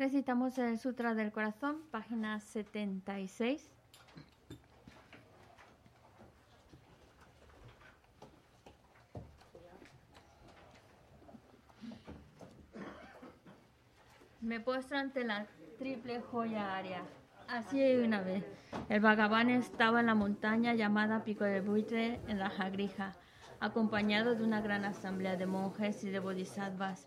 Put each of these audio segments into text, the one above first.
Recitamos el Sutra del Corazón, página 76. Me puesto ante la triple joya área. Así una vez, el Bhagavan estaba en la montaña llamada Pico del Buitre en la Jagrija, acompañado de una gran asamblea de monjes y de bodhisattvas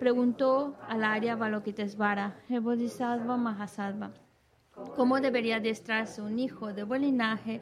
preguntó al Arya Balokitesvara, el Bodhisattva Mahasattva, cómo debería adiestrarse un hijo de buen linaje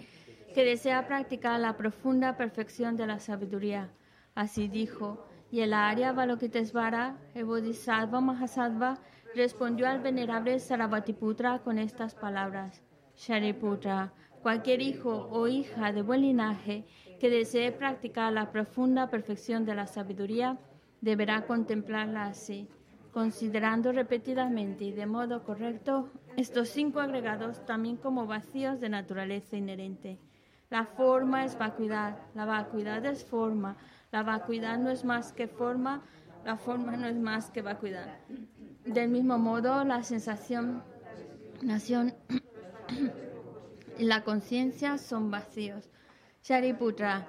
que desea practicar la profunda perfección de la sabiduría. Así dijo, y el Arya Balokitesvara, el Bodhisattva Mahasattva, respondió al venerable Sarabhatiputra con estas palabras. Shariputra, cualquier hijo o hija de buen linaje que desee practicar la profunda perfección de la sabiduría, deberá contemplarla así, considerando repetidamente y de modo correcto estos cinco agregados también como vacíos de naturaleza inherente. La forma es vacuidad, la vacuidad es forma, la vacuidad no es más que forma, la forma no es más que vacuidad. Del mismo modo, la sensación, nación y la conciencia son vacíos. Shariputra,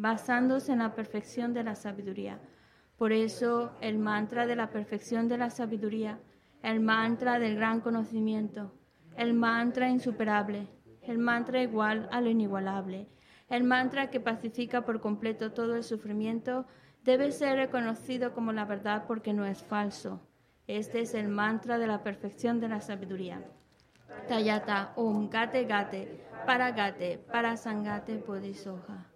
basándose en la perfección de la sabiduría. Por eso el mantra de la perfección de la sabiduría, el mantra del gran conocimiento, el mantra insuperable, el mantra igual a lo inigualable, el mantra que pacifica por completo todo el sufrimiento, debe ser reconocido como la verdad porque no es falso. Este es el mantra de la perfección de la sabiduría. Tayata Om Gate Gate Para Gate Para Sangate Bodhisoha.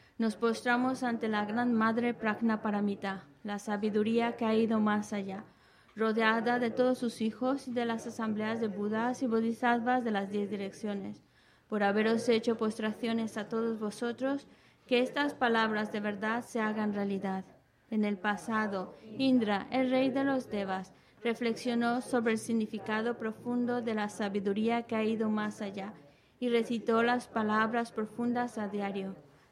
Nos postramos ante la Gran Madre Prajna Paramita, la sabiduría que ha ido más allá rodeada de todos sus hijos y de las asambleas de Budas y Bodhisattvas de las diez direcciones, por haberos hecho postraciones a todos vosotros, que estas palabras de verdad se hagan realidad. En el pasado, Indra, el rey de los Devas, reflexionó sobre el significado profundo de la sabiduría que ha ido más allá y recitó las palabras profundas a diario,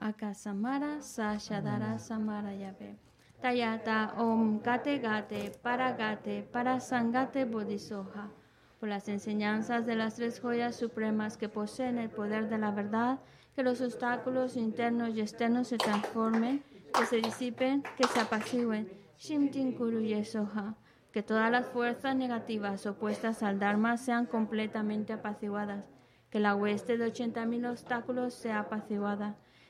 Akasamara Sashadara Samara Yabe. Tayata Om Gate Gate Para Gate Para Sangate Bodhisoha. Por las enseñanzas de las tres joyas supremas que poseen el poder de la verdad, que los obstáculos internos y externos se transformen, que se disipen, que se apacigüen. Shimtin Kuru Yesoha. Que todas las fuerzas negativas opuestas al Dharma sean completamente apaciguadas. Que la hueste de 80.000 obstáculos sea apaciguada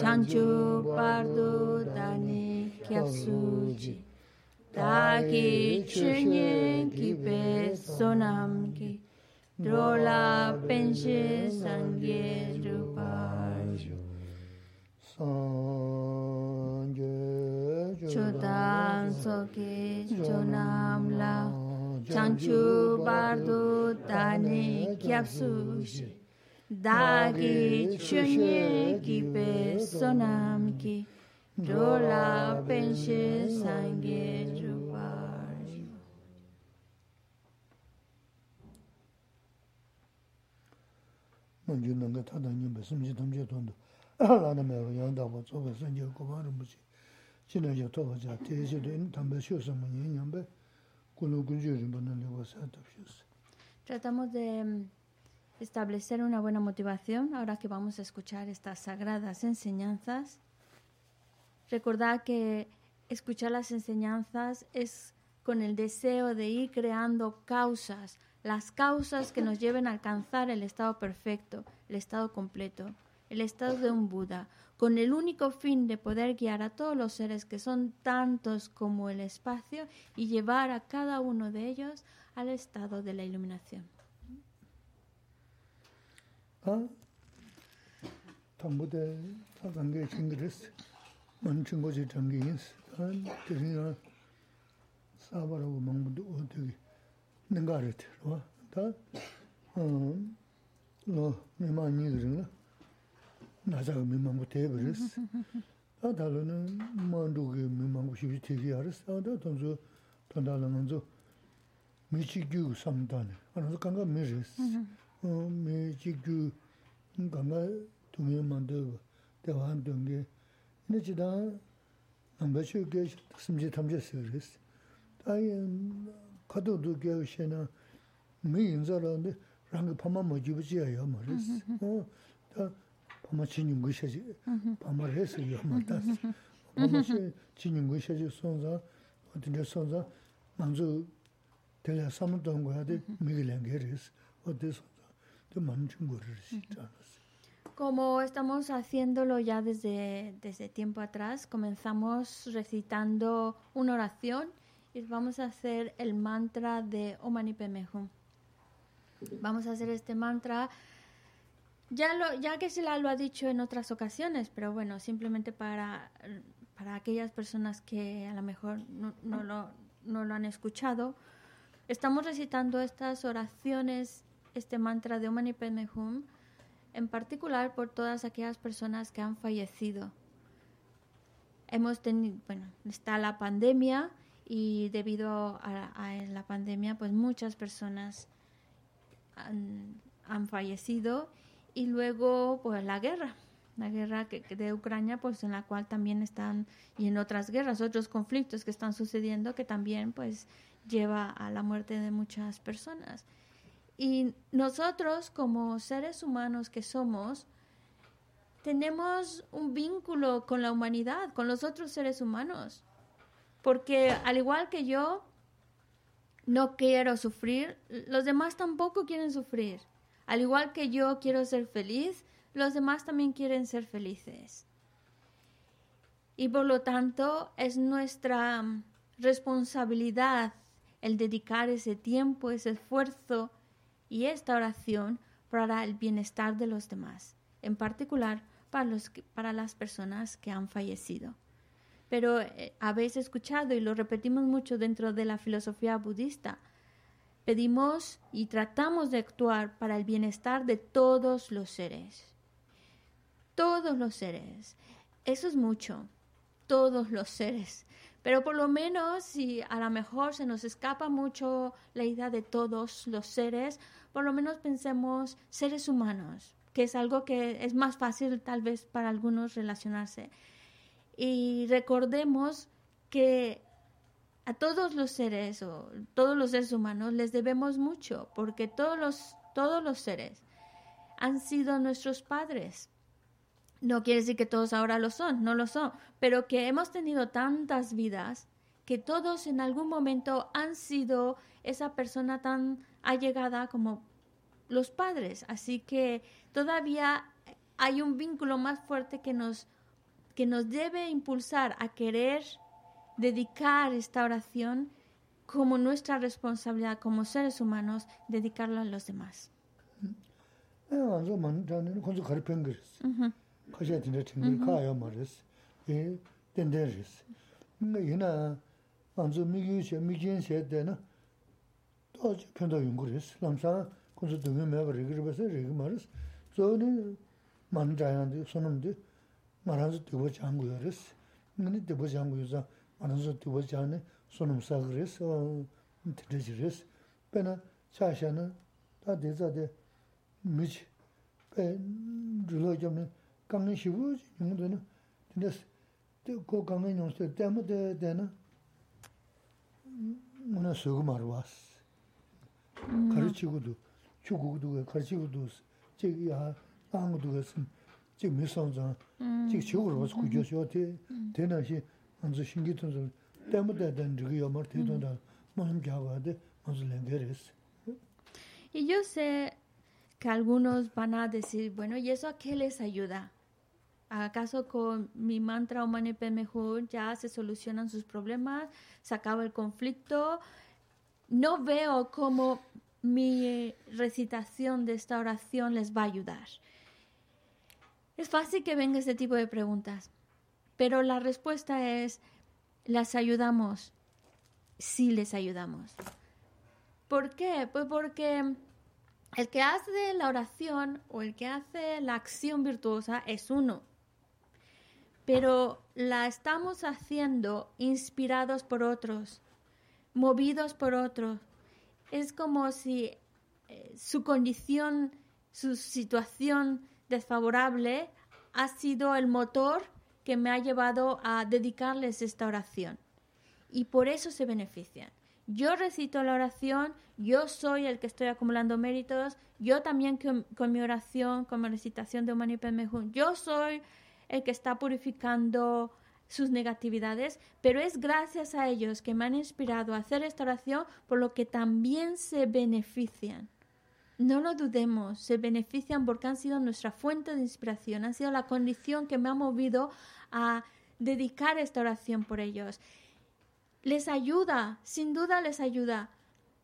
chanchu pardu dani kyapsuji. Taki chunye kipe sonam ki, drola penche sangye rupajo. Sangye chodam soke chonam la, chanchu pardu dani kyapsuji. dāgi chūnyē ki pē sonam ki dōla pēnshē sāngē chūpāri. Nōngyū nāngā tātā nyōmbā sīmchī tamchē tōndu, lāna mē rō yāndā wā tsōgā sāngyē kōpā rōmbuchī, chīnā yā tōgā chā tēshī tō yīn tāmbā shio sāma yīn yāmbā, kūlō guñchū rīmbā nā lī wā sā tāp shio sā. Tratamos de establecer una buena motivación ahora que vamos a escuchar estas sagradas enseñanzas. Recordad que escuchar las enseñanzas es con el deseo de ir creando causas, las causas que nos lleven a alcanzar el estado perfecto, el estado completo, el estado de un Buda, con el único fin de poder guiar a todos los seres que son tantos como el espacio y llevar a cada uno de ellos al estado de la iluminación. 당부대 사관계 친구들스 먼친 거지 전기인스 한 대신에 사바라고 먹는데 어떻게 능가를 들어 다 음. 너 매만 니들은 나자가 매만 못 해버렸어. 아 달로는 만두게 매만 못 싶이 되게 알았어. 아 돈조 돈달은 먼저 미치규 삼단. 아서 강가 미르스. mē chī gyū gāngā tūngi māndu 대화 한 동게 근데 지다 남바쇼 게 심지 탐제 서비스 아이 카도도 게시나 미 인자라는데 랑게 파마 모지부지야 말이스 어다 파마 친인 것이지 파마 해서 요 말다 파마 친인 것이지 손자 어떤데 손자 만주 대야 삼도 온 거야 돼 미글랭 게리스 어디서 Como estamos haciéndolo ya desde, desde tiempo atrás, comenzamos recitando una oración y vamos a hacer el mantra de Om Mani Padme Hum. Vamos a hacer este mantra, ya, lo, ya que se lo ha dicho en otras ocasiones, pero bueno, simplemente para, para aquellas personas que a lo mejor no, no lo, no lo han escuchado, estamos recitando estas oraciones, este mantra de Om Mani Padme Hum, en particular por todas aquellas personas que han fallecido. Hemos tenido, bueno, está la pandemia y debido a, la pandemia, pues muchas personas han, han, fallecido y luego, pues la guerra, la guerra que de Ucrania, pues en la cual también están y en otras guerras, otros conflictos que están sucediendo que también, pues lleva a la muerte de muchas personas. Y nosotros como seres humanos que somos, tenemos un vínculo con la humanidad, con los otros seres humanos. Porque al igual que yo no quiero sufrir, los demás tampoco quieren sufrir. Al igual que yo quiero ser feliz, los demás también quieren ser felices. Y por lo tanto es nuestra responsabilidad el dedicar ese tiempo, ese esfuerzo, y esta oración para el bienestar de los demás, en particular para, los para las personas que han fallecido. Pero eh, habéis escuchado y lo repetimos mucho dentro de la filosofía budista, pedimos y tratamos de actuar para el bienestar de todos los seres. Todos los seres. Eso es mucho. Todos los seres. Pero por lo menos, si a lo mejor se nos escapa mucho la idea de todos los seres, por lo menos pensemos seres humanos, que es algo que es más fácil tal vez para algunos relacionarse. Y recordemos que a todos los seres o todos los seres humanos les debemos mucho, porque todos los, todos los seres han sido nuestros padres. No quiere decir que todos ahora lo son, no lo son, pero que hemos tenido tantas vidas que todos en algún momento han sido esa persona tan allegada como los padres. Así que todavía hay un vínculo más fuerte que nos, que nos debe impulsar a querer dedicar esta oración como nuestra responsabilidad como seres humanos, dedicarla a los demás. kaxia tinda tingir kaya ma res, e denden res. Nga ina anzu migyu xe, migjin xe dena, to penda yungu res, lamsa kunzu dungi meba rigi basa rigi ma res, zo ni man jayan di, sonam di, maranzu dibo jangu ya res, nga ni dibo jangu yu za, maranzu dibo jani, sonam sag res, tinda res, pena cha xa na, ta di za di, mij, pe rilo jamni, 강은 쉬고 용도는 근데 그 강은 용서 때문에 되나 뭐나 쓰고 말어 왔어 가르치고도 주고도 가르치고도 저기야 아무도 했음 지금 몇 선자 지금 저걸 와서 그저서 돼 되나시 먼저 신기 던져 때문에 된 저기 여말 되던다 뭐는 잡아야 먼저 랭게레스 Y yo sé que algunos van a decir, bueno, ¿y eso a qué les ayuda? ¿Acaso con mi mantra o Mani mejor ya se solucionan sus problemas? ¿Se acaba el conflicto? No veo cómo mi recitación de esta oración les va a ayudar. Es fácil que venga este tipo de preguntas, pero la respuesta es, las ayudamos, sí les ayudamos. ¿Por qué? Pues porque el que hace la oración o el que hace la acción virtuosa es uno pero la estamos haciendo inspirados por otros, movidos por otros. Es como si eh, su condición, su situación desfavorable ha sido el motor que me ha llevado a dedicarles esta oración. Y por eso se benefician. Yo recito la oración, yo soy el que estoy acumulando méritos, yo también con, mi oración, con mi recitación de Humani yo soy el que está purificando sus negatividades, pero es gracias a ellos que me han inspirado a hacer esta oración, por lo que también se benefician. No lo dudemos, se benefician porque han sido nuestra fuente de inspiración, han sido la condición que me ha movido a dedicar esta oración por ellos. Les ayuda, sin duda les ayuda,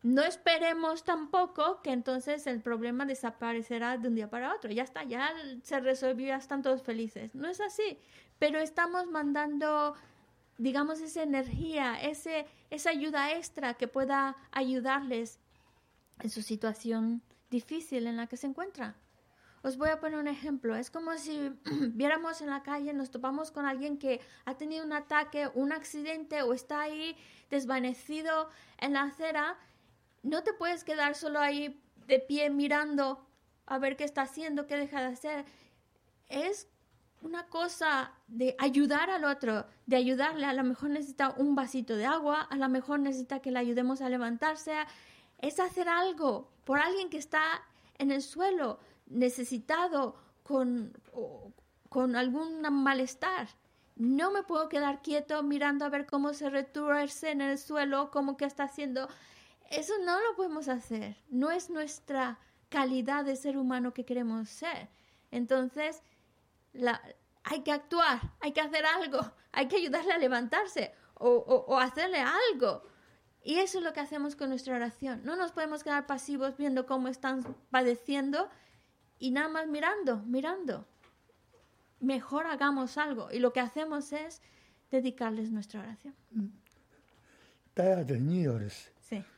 no esperemos tampoco que entonces el problema desaparecerá de un día para otro. Ya está, ya se resolvió, ya están todos felices. No es así, pero estamos mandando, digamos, esa energía, ese, esa ayuda extra que pueda ayudarles en su situación difícil en la que se encuentra. Os voy a poner un ejemplo. Es como si viéramos en la calle, nos topamos con alguien que ha tenido un ataque, un accidente o está ahí desvanecido en la acera no te puedes quedar solo ahí de pie mirando a ver qué está haciendo, qué deja de hacer. Es una cosa de ayudar al otro, de ayudarle. A lo mejor necesita un vasito de agua, a lo mejor necesita que le ayudemos a levantarse. Es hacer algo por alguien que está en el suelo, necesitado, con, con algún malestar. No me puedo quedar quieto mirando a ver cómo se retuerce en el suelo, cómo que está haciendo. Eso no lo podemos hacer. No es nuestra calidad de ser humano que queremos ser. Entonces, hay que actuar, hay que hacer algo, hay que ayudarle a levantarse o, hacerle algo. Y eso es lo que hacemos con nuestra oración. No nos podemos quedar pasivos viendo cómo están padeciendo y nada más mirando, mirando. Mejor hagamos algo. Y lo que hacemos es dedicarles nuestra oración.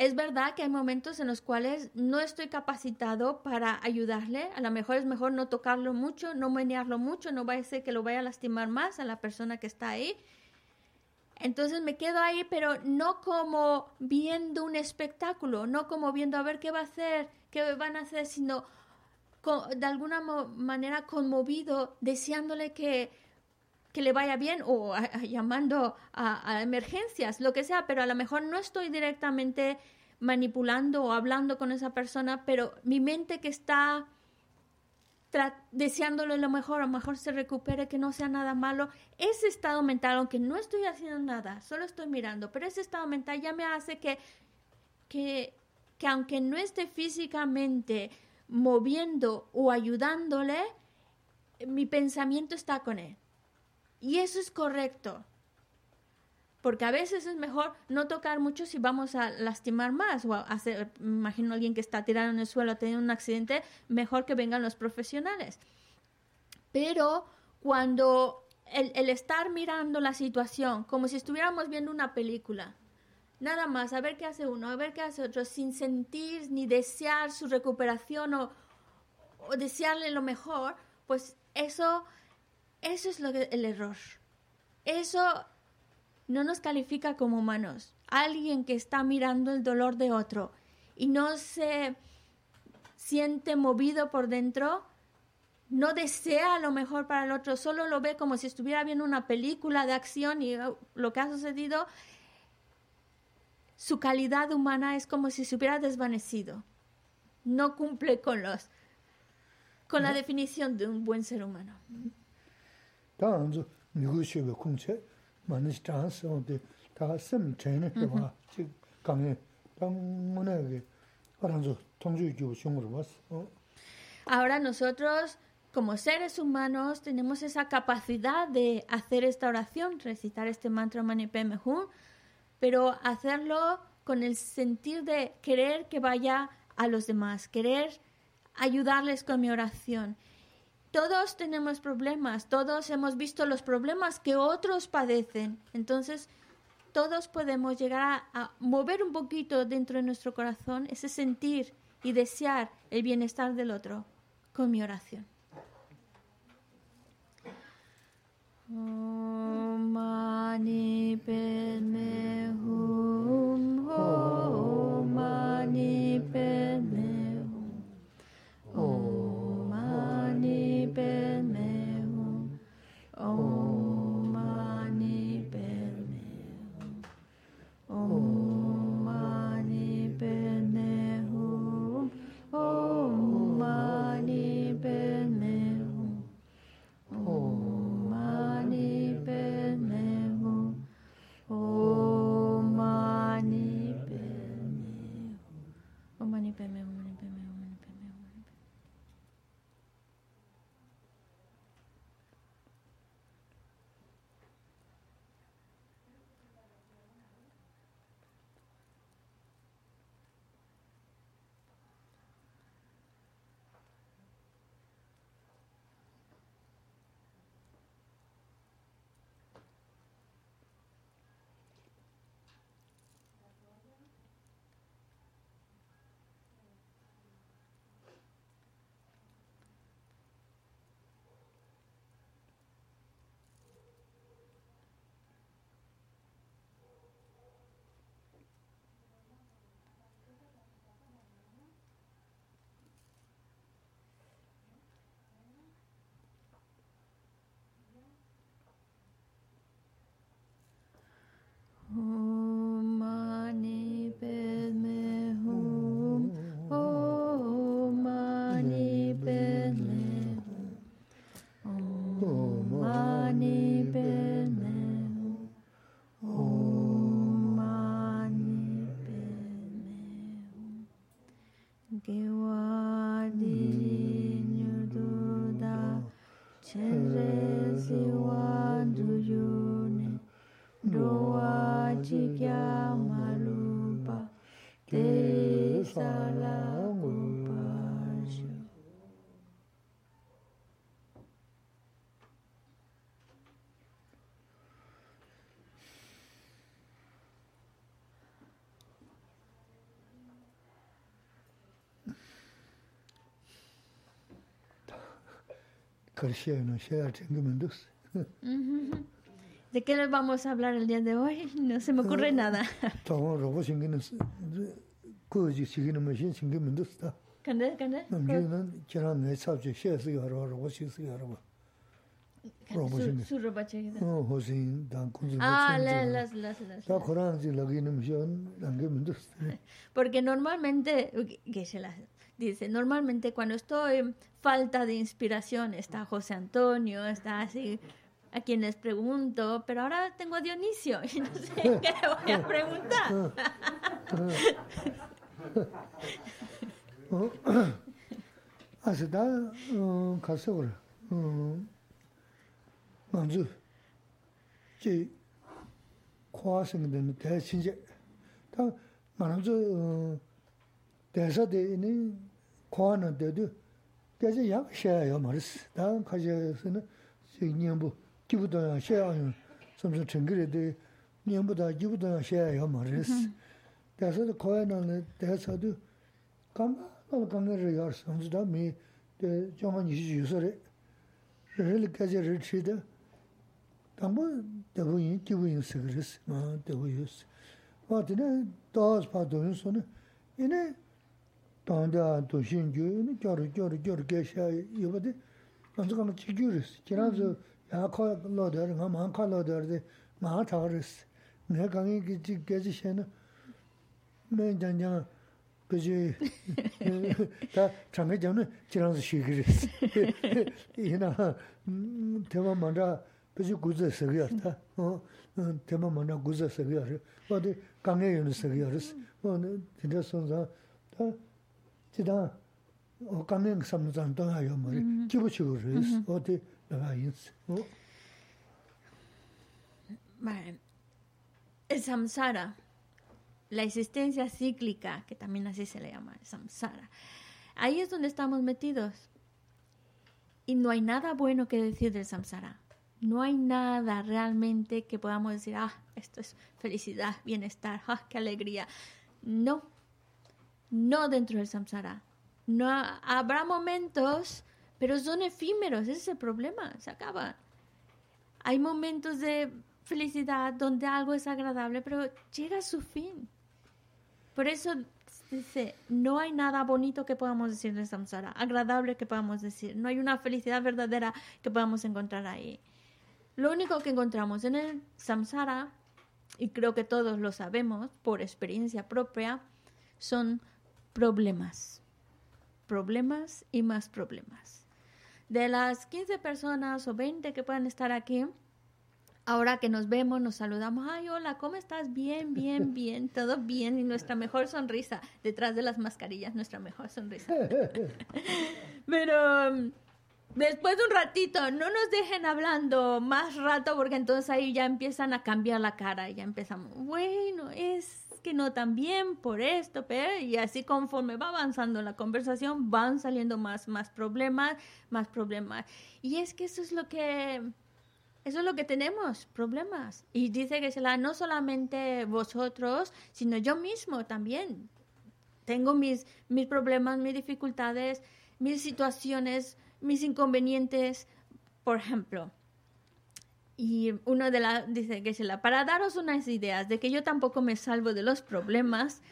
Es verdad que hay momentos en los cuales no estoy capacitado para ayudarle. A lo mejor es mejor no tocarlo mucho, no menearlo mucho, no vaya a ser que lo vaya a lastimar más a la persona que está ahí. Entonces me quedo ahí, pero no como viendo un espectáculo, no como viendo a ver qué va a hacer, qué van a hacer, sino de alguna manera conmovido, deseándole que, que le vaya bien o llamando a, emergencias, lo que sea, pero a lo mejor no estoy directamente manipulando o hablando con esa persona, pero mi mente que está deseándole lo mejor, a lo mejor se recupere, que no sea nada malo, ese estado mental, aunque no estoy haciendo nada, solo estoy mirando, pero ese estado mental ya me hace que, que aunque no esté físicamente moviendo o ayudándole, mi pensamiento está con él. Y eso es correcto. Porque a veces es mejor no tocar mucho si vamos a lastimar más o hacer, imagino a alguien que está tirado en el suelo, ha tenido un accidente, mejor que vengan los profesionales. Pero cuando el, el estar mirando la situación como si estuviéramos viendo una película, nada más, a ver qué hace uno, a ver qué hace otro, sin sentir ni desear su recuperación o, o desearle lo mejor, pues eso, eso es lo que, el error. Eso no nos califica como humanos. Alguien que está mirando el dolor de otro y no se siente movido por dentro, no desea lo mejor para el otro, solo lo ve como si estuviera viendo una película de acción y uh, lo que ha sucedido, su calidad humana es como si se hubiera desvanecido. No cumple con los con la definición de un buen ser humano. 다은저 미국식의 공채 많은 스타스한테 다 섬체는 해봐. 즉 강에 당문에게 알아서 통주 교육으로 왔어. 어? Ahora nosotros, como seres humanos, tenemos esa capacidad de hacer esta oración, recitar este mantra Mani Padme Hum, pero hacerlo con el sentir de querer que vaya a los demás, querer ayudarles con mi oración. Todos tenemos problemas, todos hemos visto los problemas que otros padecen, entonces todos podemos llegar a, mover un poquito dentro de nuestro corazón ese sentir y desear el bienestar del otro con mi oración. ¿De qué les vamos a hablar el día de hoy? No se me ocurre nada. Tawang robo shingi nas, kuji shigi nama shin chingi mendus ta. ¿Cande? ¿Cande? Namji nan kiraan nai sabche shaya sigi harwa, robo shigi sigi harwa. Robo Su, shingi. su ropa chiquita. Oh, hosin, dan kunzi Ah, bachin la- zi. las, las, las. Ta las. Quran zi lagi nama shiyan, langi mendus. Porque normalmente, que se la dice, normalmente cuando estoy falta de 코는 데도 계속 약 쉐어요 말스 다음 가져서는 신념부 기부도 쉐어요 점점 증거래도 님보다 기부도 쉐어요 말스 그래서 코에는 대해서도 감방 감을 열선지다 미 정한 이시 유서래 릴까지 리치다 담보 대부인 기부인 스그레스 아 대부유스 어디는 도스 파도는 손에 이네 dī nē dāz pā dō yīn sō nē yī nē dāng dā dō shīn jū yī nē gyā rī gyā rī gyā rī gyā shā yī bā dī ngā kāna chī gyū rī sī kī rā sō yā kā lō dā rī, ngā mā kā lō dā rī ngā tā rī sī ngā kāngi kī chī gājā shā nē mē jāng jāng 그지 다 장에 전에 지랑서 시기리스 이나 대만 만다 그지 구제 서기였다 어 대만 만다 구제 서기야 어디 강에 있는 서기야스 어네 진짜 선자 다 지다 어 강에 삼는 또 하요 머리 기부치고리스 어디 내가 있어 어 Vale. El samsara, la existencia cíclica, que también así se le llama, el samsara. Ahí es donde estamos metidos. Y no hay nada bueno que decir del samsara. No hay nada realmente que podamos decir, ah, esto es felicidad, bienestar, ah, qué alegría. No, no dentro del samsara. No ha- habrá momentos, pero son efímeros, ese es el problema, se acaban. Hay momentos de felicidad donde algo es agradable, pero llega a su fin. Por eso dice, no hay nada bonito que podamos decir de samsara, agradable que podamos decir. No hay una felicidad verdadera que podamos encontrar ahí. Lo único que encontramos en el samsara, y creo que todos lo sabemos por experiencia propia, son problemas. Problemas y más problemas. De las 15 personas o 20 que puedan estar aquí, ahora que nos vemos, nos saludamos, ay, hola, ¿cómo estás? Bien, bien, bien, todo bien. Y nuestra mejor sonrisa, detrás de las mascarillas, nuestra mejor sonrisa. Pero um, después de un ratito, no nos dejen hablando más rato porque entonces ahí ya empiezan a cambiar la cara y ya empezamos, bueno, es que no tan bien por esto, pero y así conforme va avanzando la conversación van saliendo más más problemas, más problemas. Y es que eso es lo que eso es lo que tenemos, problemas. Y dice que se la no solamente vosotros, sino yo mismo también tengo mis, mis problemas, mis dificultades, mis situaciones, mis inconvenientes, por ejemplo. Y uno de las, dice la, para daros unas ideas de que yo tampoco me salvo de los problemas,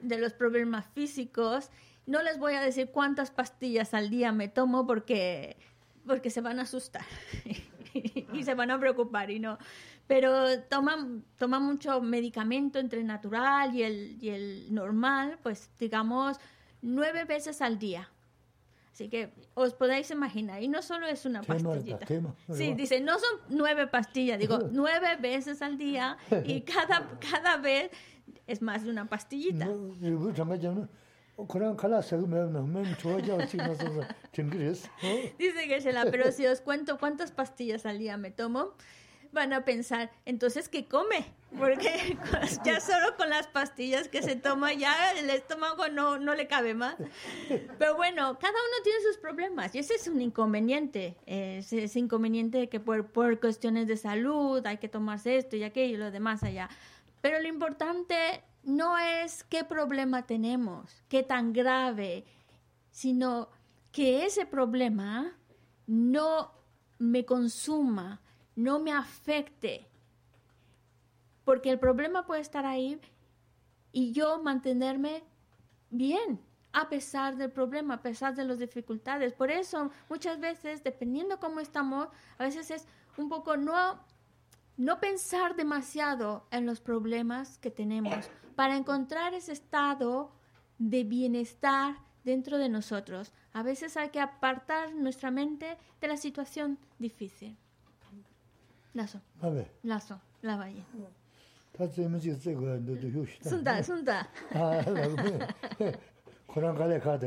de los problemas físicos, no les voy a decir cuántas pastillas al día me tomo porque, porque se van a asustar y se van a preocupar y no. Pero toma, toma mucho medicamento entre el natural y el, y el normal, pues digamos nueve veces al día. Así que os podéis imaginar, y no solo es una Tema, pastillita. Sí, dice, no son nueve pastillas, digo, nueve veces al día y cada, cada vez es más de una pastillita. Dice que pero si os cuento cuántas pastillas al día me tomo, van a pensar, entonces, ¿qué come? Porque ya solo con las pastillas que se toma, ya el estómago no, no le cabe más. Pero bueno, cada uno tiene sus problemas y ese es un inconveniente. Ese es inconveniente que por, por cuestiones de salud hay que tomarse esto y aquello y lo demás allá. Pero lo importante no es qué problema tenemos, qué tan grave, sino que ese problema no me consuma, no me afecte. Porque el problema puede estar ahí y yo mantenerme bien a pesar del problema, a pesar de las dificultades. Por eso muchas veces, dependiendo cómo estamos, a veces es un poco no, no pensar demasiado en los problemas que tenemos para encontrar ese estado de bienestar dentro de nosotros. A veces hay que apartar nuestra mente de la situación difícil. Lazo. Ver. Lazo, la valle. Sunda, sunda.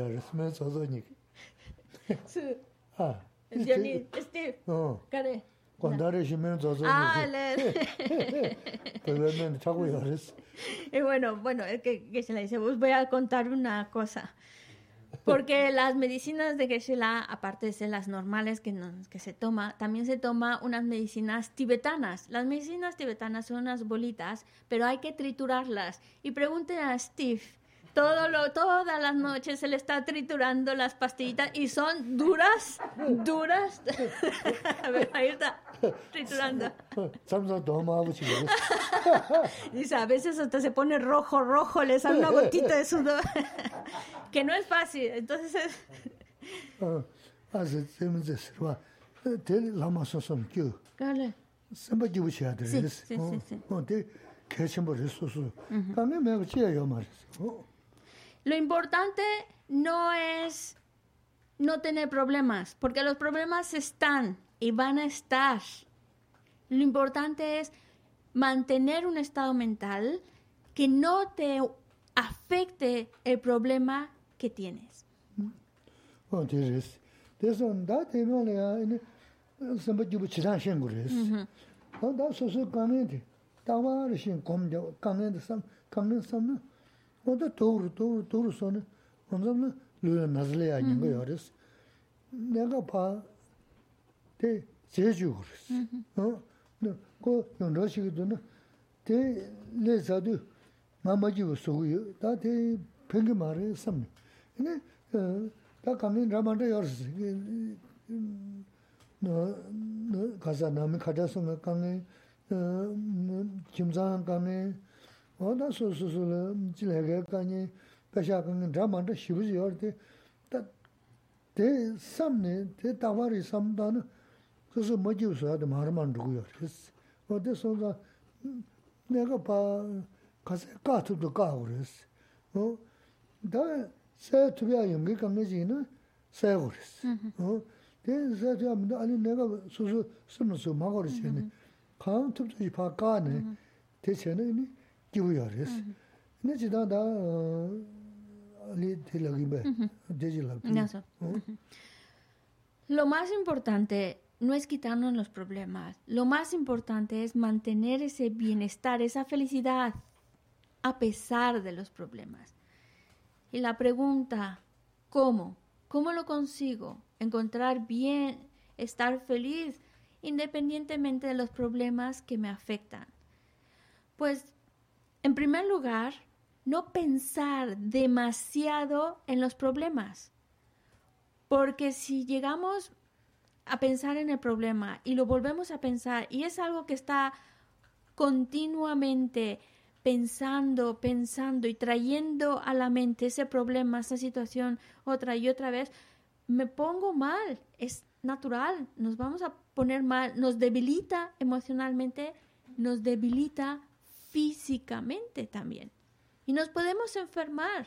Resme. Su. Ah. Kare. Cuando shimen nik. Ah, le. Pero men chago yares. Y bueno, bueno, es que, que se le dice, voy a contar una cosa. Porque las medicinas de geshe aparte de ser las normales que, se toma, también se toma unas medicinas tibetanas. Las medicinas tibetanas son unas bolitas, pero hay que triturarlas. Y pregúntenle a Steve, todo lo, todas las noches se le está triturando las pastillitas y son duras, duras. a ver, ahí está, triturando. Dice, a veces hasta se pone rojo, rojo, le sale una gotita de sudor. que no es fácil, entonces es... Lo importante no es no tener problemas, porque los problemas están y van a estar. Lo importante es mantener un estado mental que no te afecte el problema que tienes. Oh, tienes. Eso da te no le ne samba jubu chiran shen gures. Oh, da so so kame Da wa ri shen kom de sam sam da tour tour tour so ne. On oda toru, toru, toru soni, onzamla luya nazlaya nyinga yaris. Nega pa, te zeju uris. Mm-hmm. Ko yonra shigido na, te le zadu nga majiwa suguyo, ta te pengi maari samni. Ine, e, ta kamni ramanda yaris. E, e, kaza nami kada sunga kamni, kimzaan kamni, 어 김장 강에 어나 소소소 지내게 강에 배샤 강에 라만데 쉬부지 열때 다대 삼네 대 다와리 삼다는 그래서 뭐지서 하도 말만 두고요 그래서 어디서가 내가 봐 가서 까투도 까고 그랬어 어다 sāyā tūpiyā yungi kāngi jī na sāyā gōrīs. Tē sāyā tūyā mīndā āni nēgā sūsū sūma sū mā gōrīs chē nē, kāng tūp tū jī pā kā nē, tē chē nē nē kīwū yōrīs. Nē jī tā tā āni tē lā gīmbē, tē jī lā gīmbē. Lo más importante no es quitarnos los problemas. Lo más importante es mantener ese bienestar, esa felicidad, a pesar de los problemas. Y la pregunta, ¿cómo? ¿Cómo lo consigo? Encontrar bien, estar feliz, independientemente de los problemas que me afectan. Pues, en primer lugar, no pensar demasiado en los problemas. Porque si llegamos a pensar en el problema y lo volvemos a pensar y es algo que está continuamente pensando, pensando y trayendo a la mente ese problema, esa situación otra y otra vez, me pongo mal. Es natural, nos vamos a poner mal, nos debilita emocionalmente, nos debilita físicamente también. Y nos podemos enfermar,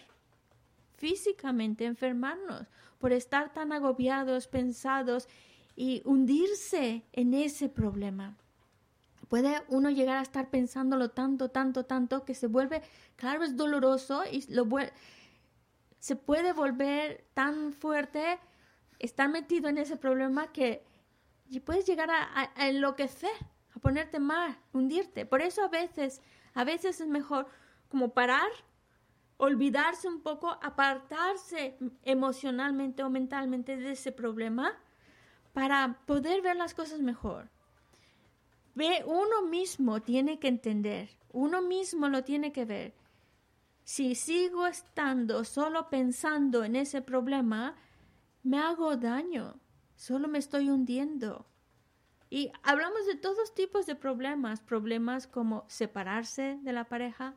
físicamente enfermarnos por estar tan agobiados, pensados y hundirse en ese problema puede uno llegar a estar pensándolo tanto, tanto, tanto que se vuelve, claro, es doloroso y lo se puede volver tan fuerte, estar metido en ese problema que puedes llegar a, enloquecer, ponerte mal, hundirte. Por eso a veces, a veces es mejor como parar, olvidarse un poco, apartarse emocionalmente o mentalmente de ese problema para poder ver las cosas mejor. Ve, uno mismo tiene que entender, uno mismo lo tiene que ver. Si sigo estando solo pensando en ese problema, me hago daño, solo me estoy hundiendo. Y hablamos de todos tipos de problemas, problemas como separarse de la pareja,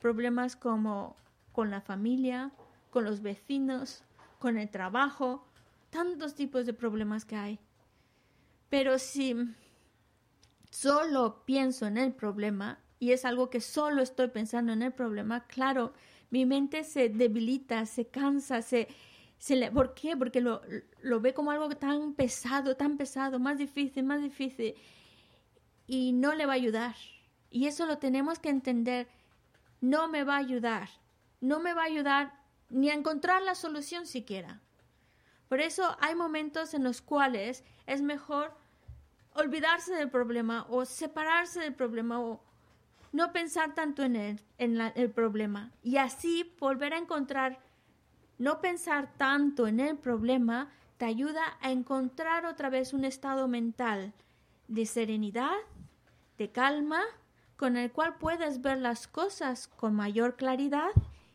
problemas como con la familia, con los vecinos, con el trabajo, tantos tipos de problemas que hay. Pero si solo pienso en el problema y es algo que solo estoy pensando en el problema, claro, mi mente se debilita, se cansa, se, ¿por qué? Porque lo, lo ve como algo tan pesado, tan pesado, más difícil, más difícil y no le va a ayudar. Y eso lo tenemos que entender. No me va a ayudar. No me va a ayudar ni a encontrar la solución siquiera. Por eso hay momentos en los cuales es mejor olvidarse del problema o separarse del problema o no pensar tanto en el, en el problema y así volver a encontrar, no pensar tanto en el problema, te ayuda a encontrar otra vez un estado mental de serenidad, de calma, con el cual puedes ver las cosas con mayor claridad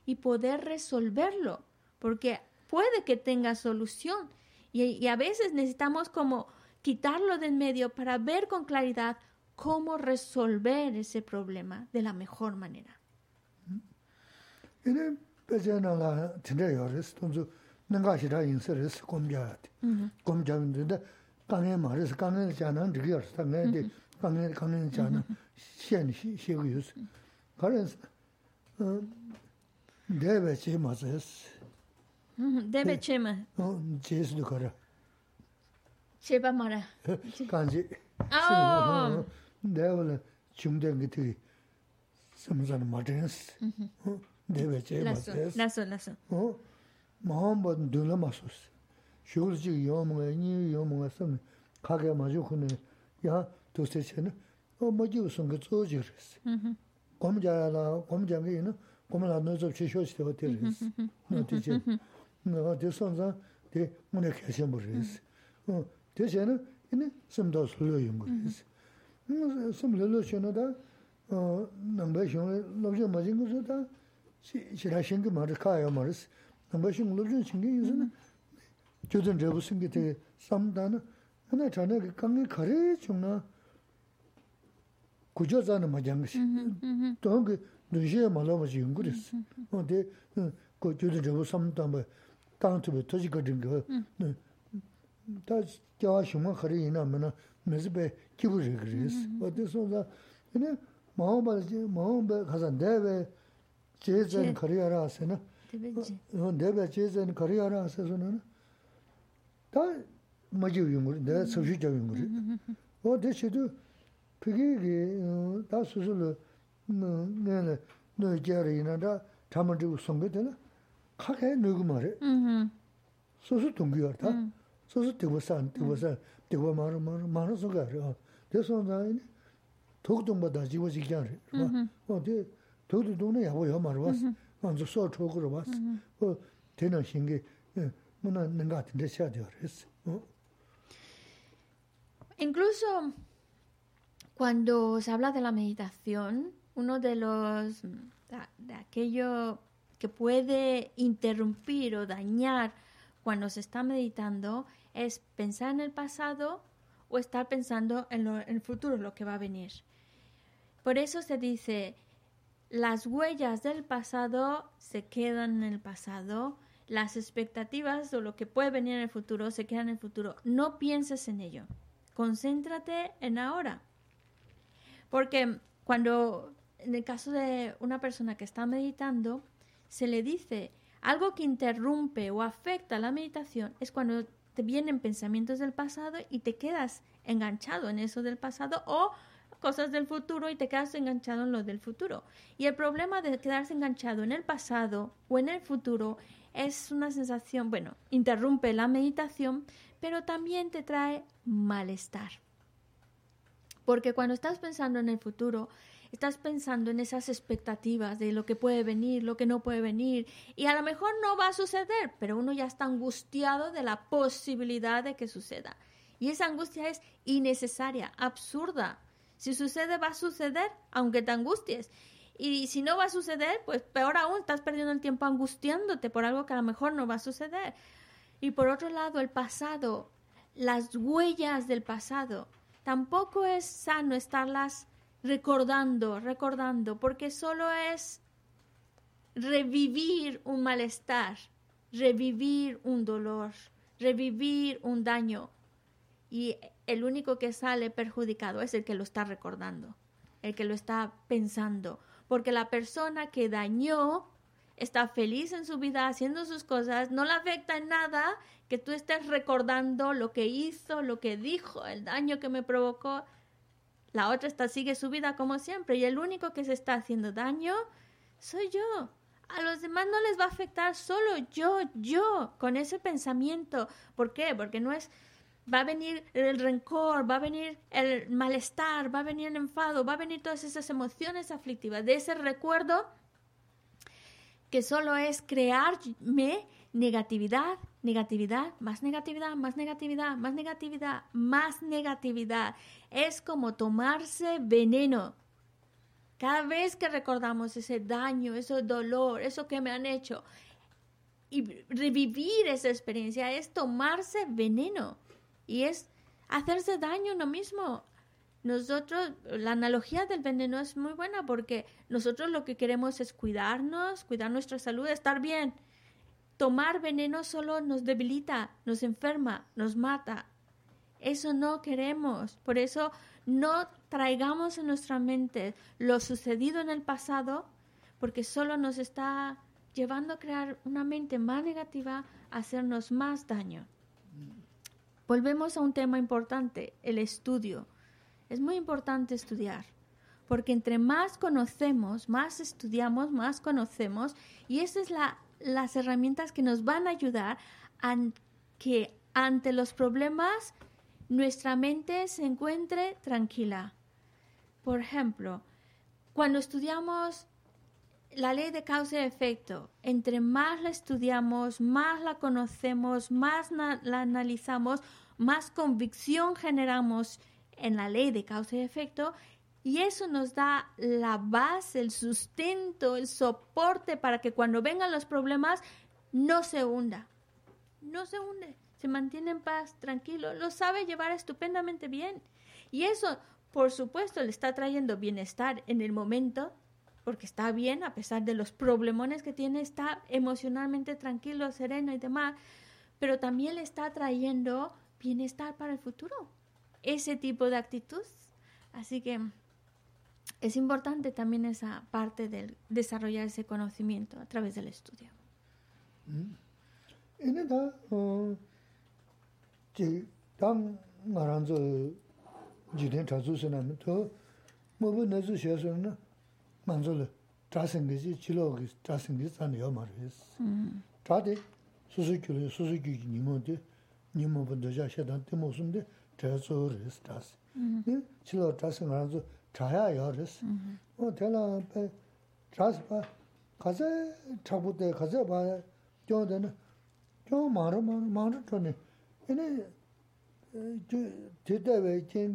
y poder resolverlo, porque puede que tenga solución y, a veces necesitamos como quitarlo del medio para ver con claridad cómo resolver ese problema de la mejor manera. peche na la tinte yo res, tunzu nanga shira yinsa res gomja yate. Gomja yinsa kange ma res, kange janan dhiki yo res, kange di kange kange janan shen shegu yo res. Kare res, debe che ma res. Debe che ma? Eh, oh, che es du kare. Sheba mara. Kanji. Ah! Debe la chungden giti samzana ma res. Mm-hmm. Oh, dewe che ma tes. Laso, laso. O, mahamba dhula masos. Shukul chik yomunga, nyi yomunga sami, kage ma yukune, ya duse che na, o ma jivu sunga tso jik resi. Gom jaya la, gom jangi ina, gom la nuzab che sho chitewa te resi. Na ti che, na ti sonza, ti mune keshe mo resi. Ti che na, ina samda sulu yunga resi. Sam lulu che na da, nangba shunga, lopsha ma jingu su da, shirā shingi mārī, kāyā mārī, nāmbā shingi lōbchūn shingi yīnsi nā, chūdhān rēbu shingi tē samdā nā, nā chāna kāngi kārī chūng nā, kujā zāna mā jāngi shī, mm-hmm, mm-hmm. tōhān kī nūshiyā mā lō mā shī yungu rīs, nā tē chūdhān rēbu samdā mā, tāng tū bē tōshī kā rīngi, tā kiawā shūngā kārī yīnā mā nā, mē sī bē kibu rīg rīs, wā tē sō zā, nā māo bā, māo bā khasā ndē bē, 제전 커리어라 하세나? 데베지. 어 데베 제전 커리어라 하세서는 다 맞이 용물 내 소시적 용물 어 대체도 그게 다 수술로 내가 너 자리나다 담아주고 송게되나? 카게 누구 말해? 소소 동기였다. 소소 되고산 되고산 되고 말어 말어 말어 소가 그래서 나 독동보다 지워지게 하래. 어디 Incluso cuando se habla de la meditación, uno de los de aquello que puede interrumpir o dañar cuando se está meditando es pensar en el pasado o estar pensando en, lo, en el futuro, lo que va a venir. Por eso se dice, las huellas del pasado se quedan en el pasado, las expectativas o lo que puede venir en el futuro se quedan en el futuro. No pienses en ello, concéntrate en ahora. Porque cuando, en el caso de una persona que está meditando, se le dice algo que interrumpe o afecta la meditación es cuando te vienen pensamientos del pasado y te quedas enganchado en eso del pasado o cosas del futuro y te quedas enganchado en lo del futuro. Y el problema de quedarse enganchado en el pasado o en el futuro es una sensación, bueno, interrumpe la meditación, pero también te trae malestar. Porque cuando estás pensando en el futuro, estás pensando en esas expectativas de lo que puede venir, lo que no puede venir, y a lo mejor no va a suceder, pero uno ya está angustiado de la posibilidad de que suceda. Y esa angustia es innecesaria, absurda. Si sucede, va a suceder, aunque te angusties. Y si no va a suceder, pues peor aún, estás perdiendo el tiempo angustiándote por algo que a lo mejor no va a suceder. Y por otro lado, el pasado, las huellas del pasado, tampoco es sano estarlas recordando, recordando, porque solo es revivir un malestar, revivir un dolor, revivir un daño. Y el único que sale perjudicado es el que lo está recordando, el que lo está pensando, porque la persona que dañó está feliz en su vida haciendo sus cosas, no le afecta en nada que tú estés recordando lo que hizo, lo que dijo, el daño que me provocó. La otra está sigue su vida como siempre y el único que se está haciendo daño soy yo. A los demás no les va a afectar solo yo, yo, con ese pensamiento. ¿Por qué? Porque no es va a venir el rencor, va a venir el malestar, va a venir el enfado, va a venir todas esas emociones aflictivas de ese recuerdo que solo es crearme negatividad, negatividad, más negatividad, más negatividad, más negatividad, más negatividad. Es como tomarse veneno. Cada vez que recordamos ese daño, ese dolor, eso que me han hecho, y revivir esa experiencia es tomarse veneno y es hacerse daño uno mismo. Nosotros, la analogía del veneno es muy buena porque nosotros lo que queremos es cuidarnos, cuidar nuestra salud, estar bien. Tomar veneno solo nos debilita, nos enferma, nos mata. Eso no queremos. Por eso no traigamos en nuestra mente lo sucedido en el pasado porque solo nos está llevando a crear una mente más negativa, a hacernos más daño. Volvemos a un tema importante, el estudio. Es muy importante estudiar, porque entre más conocemos, más estudiamos, más conocemos, y esas son las herramientas que nos van a ayudar a que ante los problemas nuestra mente se encuentre tranquila. Por ejemplo, cuando estudiamos la ley de causa y efecto, entre más la estudiamos, más la conocemos, más la analizamos, más convicción generamos en la ley de causa y efecto y eso nos da la base, el sustento, el soporte para que cuando vengan los problemas no se hunda. No se hunde, se mantiene en paz, tranquilo, lo sabe llevar estupendamente bien. Y eso, por supuesto, le está trayendo bienestar en el momento, porque está bien, a pesar de los problemones que tiene, está emocionalmente tranquilo, sereno y demás, pero también le está trayendo bienestar para el futuro, ese tipo de actitud. Así que es importante también esa parte del desarrollar ese conocimiento a través del estudio. 만졸 자생기지 지로기 자생기 산이요 말이스. 자데 수수규 수수규 니모데 니모분도 자셔단 때모숨데 대소르스 다스. 네 지로 자생하면서 자야요르스. 어 대라 자스바 가자 차부대 가자 봐 저는 저 말어 말어 전에 얘네 저 제대로 이렇게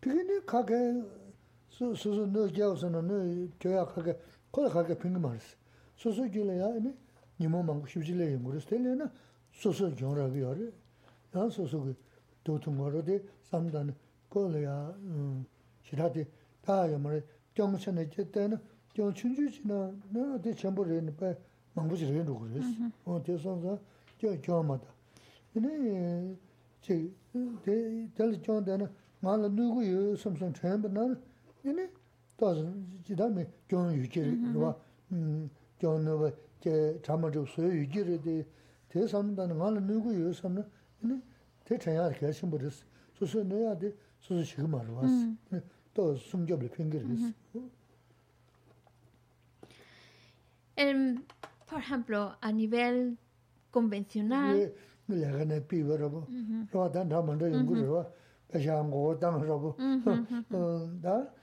그게 가게 수수 너 겨우서는 너 줘야 가게 콜 가게 핑 말스 수수 길이야 아니 니모 망고 쉽질래 모르스 되려나 수수 겨라고 요래 야 수수 도통 거로데 삼단 콜이야 음 지라데 다 요머에 정선에 제때는 저 춘주지나 너 어디 전부를 봐 망부지 되는 거 그랬어 어 대선서 저 겨마다 근데 제 대달 정도는 말로 누구요 삼성 전부 나는 gu ro. Ba sha ngo dang robo. Da ji 저 부터 뭐 미친 줄 알아고 먼저 지금 가면 망고 와서 때는 콘도사 대삼다는 삼는 가자다는 소소 누구리스 어때 삼는 케트면 야고야리스 Eh, a nivel,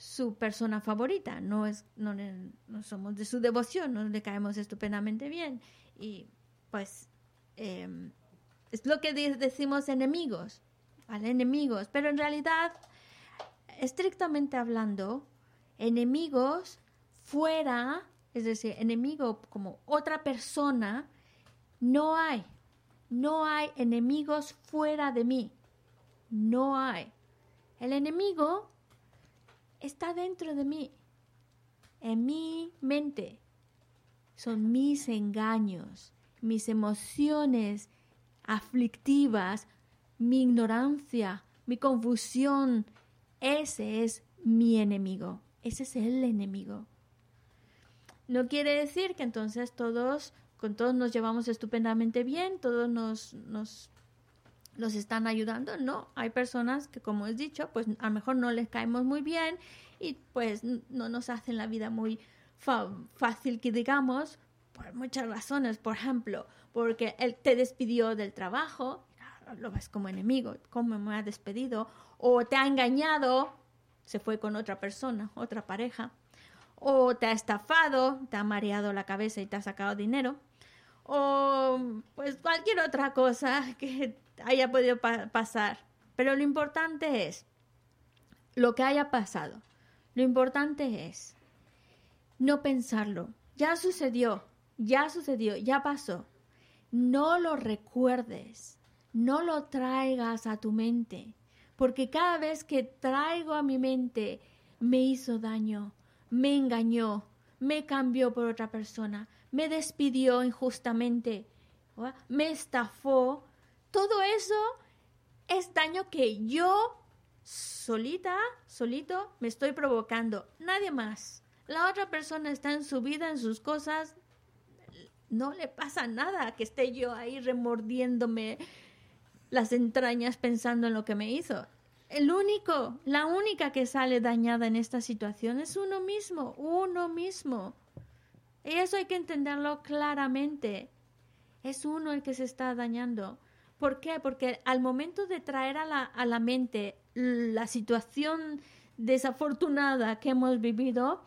su persona favorita, no, es, no, no somos de su devoción, no le caemos estupendamente bien. Y pues em, es lo que de- decimos enemigos, ¿vale? Enemigos, pero en realidad, estrictamente hablando, enemigos fuera, es decir, enemigo como otra persona, no hay. No hay enemigos fuera de mí. No hay. El enemigo está dentro de mí, en mi mente. Son mis engaños, mis emociones aflictivas, mi ignorancia, mi confusión. Ese es mi enemigo. Ese es el enemigo. No quiere decir que entonces todos, con todos nos llevamos estupendamente bien, todos nos, nos, nos están ayudando. No, hay personas que, como he dicho, pues a lo mejor no les caemos muy bien y pues no nos hacen la vida muy fácil, que digamos, por muchas razones. Por ejemplo, porque él te despidió del trabajo, lo ves como enemigo, ¿cómo me ha despedido? O te ha engañado, se fue con otra persona, otra pareja o te ha estafado, te ha mareado la cabeza y te ha sacado dinero, o pues cualquier otra cosa que haya podido pa- pasar. Pero lo importante es lo que haya pasado. Lo importante es no pensarlo. Ya sucedió, ya sucedió, ya pasó. No lo recuerdes, no lo traigas a tu mente, porque cada vez que traigo a mi mente me hizo daño, me engañó, me cambió por otra persona, me despidió injustamente, me estafó. Todo eso es daño que yo solita, solito, me estoy provocando. Nadie más. La otra persona está en su vida, en sus cosas. No le pasa nada que esté yo ahí remordiéndome las entrañas pensando en lo que me hizo. El único, la única que sale dañada en esta situación es uno mismo, uno mismo. Y eso hay que entenderlo claramente. Es uno el que se está dañando. ¿Por qué? Porque al momento de traer a la, a la mente la situación desafortunada que hemos vivido,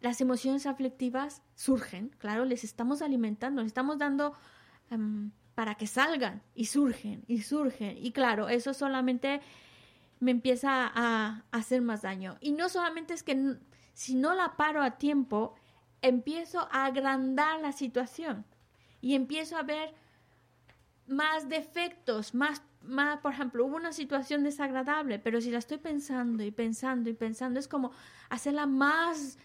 las emociones aflictivas surgen, claro, les estamos alimentando, les estamos dando em, para que salgan y surgen y surgen. Y claro, eso solamente me empieza a, a hacer más daño. Y no solamente es que si no la paro a tiempo, empiezo a agrandar la situación y empiezo a ver más defectos, más, más, por ejemplo, hubo una situación desagradable, pero si la estoy pensando y pensando y pensando, es como hacerla más,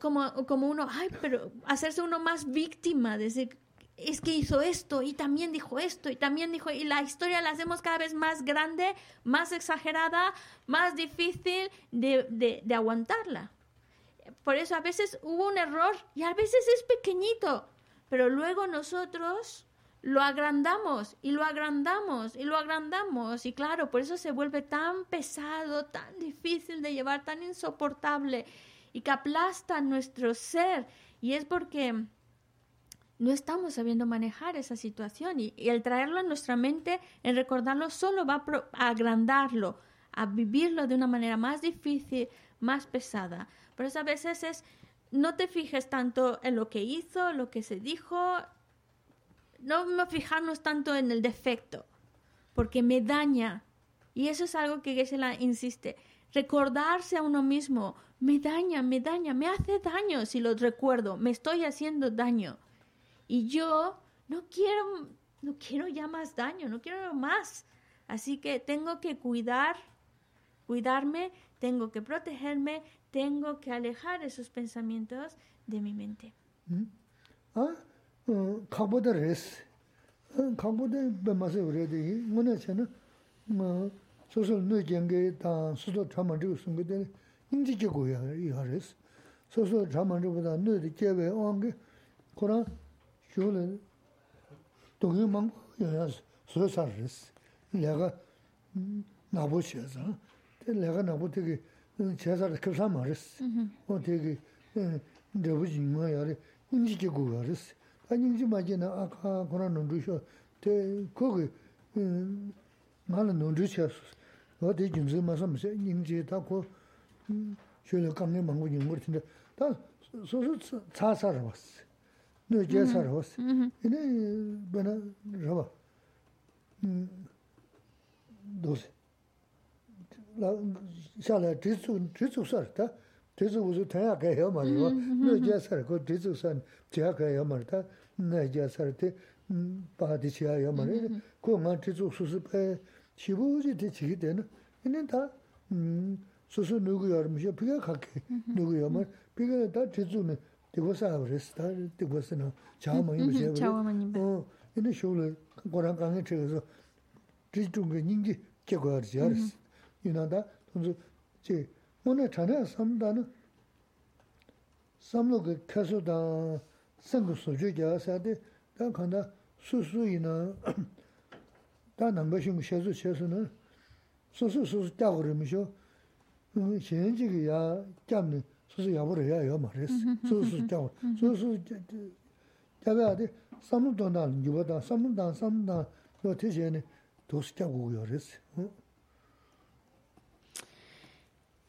como, como uno, ay, pero hacerse uno más víctima, decir, es que hizo esto y también dijo esto y también dijo, y la historia la hacemos cada vez más grande, más exagerada, más difícil de, de, de aguantarla. Por eso a veces hubo un error y a veces es pequeñito, pero luego nosotros lo agrandamos y lo agrandamos y lo agrandamos. Y claro, por eso se vuelve tan pesado, tan difícil de llevar, tan insoportable y que aplasta nuestro ser. Y es porque no estamos sabiendo manejar esa situación. Y, el traerlo a nuestra mente, el recordarlo, solo va a, a agrandarlo, a vivirlo de una manera más difícil, más pesada. Por eso a veces es, no te fijes tanto en lo que hizo, lo que se dijo, no, no fijarnos tanto en el defecto, porque me daña. Y eso es algo que Geshe-la insiste. Recordarse a uno mismo, me daña, me daña, me hace daño si lo recuerdo, me estoy haciendo daño. Y yo no quiero, no quiero ya más daño, no quiero más. Así que tengo que cuidar, cuidarme, tengo que protegerme, tengo que alejar esos pensamientos de mi mente. 아, 어, 카보다 레스. 어, 카보다 베마세 우레디. 뭐네 쟤는 뭐 소소 느경게 다 수도 참만 저 숨게 인지 지고야 이하레스 소소 참만 저보다 느리 개베 온게 그러나 쇼는 동의만 야야 소사르스 내가 나보셔서 내가 나보 되게 제사를 그사 말했어 어 되게 저부지 뭐야 인지 지고야 그랬어 아니 인지 맞이나 아까 그러나 눈주셔 대 거기 나는 눈주셔 어디 김수 마서 무슨 인지 다고 쇼를 감내 망고 인 같은데 다 소소 차사를 왔어 너 제사를 왔어 이네 뭐나 저봐 음 도스 라 샤라 지수 지수 살다 dhizu uzu tanya kaya yo mara yo, no jaya sara ko dhizu san jaya kaya yo mara ta, na jaya sara ti mm, paadi chiya yo mara, mm-hmm, mm-hmm. ko nga dhizu susu paya shibu uzi ti chigi tena, ina ta mm, susu nugu yo ramisho piga kaki mm-hmm, nugu yo mara, piga ta dhizu na dikwa saa waris, ta dikwa sana chawa ma yinba shaya oh, waris, ina shogla korang kange chiga so, dhizu nga nyingi kya kwaya waris, ina ta, tunzu, chi 되고 사버렸어 다 되고 쓰나 자만 이제 어 이는 쇼를 거랑 강에 쳐서 지중게 닝기 개거지 알았어 이나다 그래서 제 오늘 전에 삼다는 삼로그 캐서다 생고 소주가 사데 다 간다 수수이나 다 남가신 셔서 셔서는 수수수 짜고 그러면서 음 현지가 잡는 수수 야버려야 요 말했어 수수 짜고 수수 잡아야 돼 삼도 난 이보다 삼도 삼도 너 대신에 도스 짜고 그랬어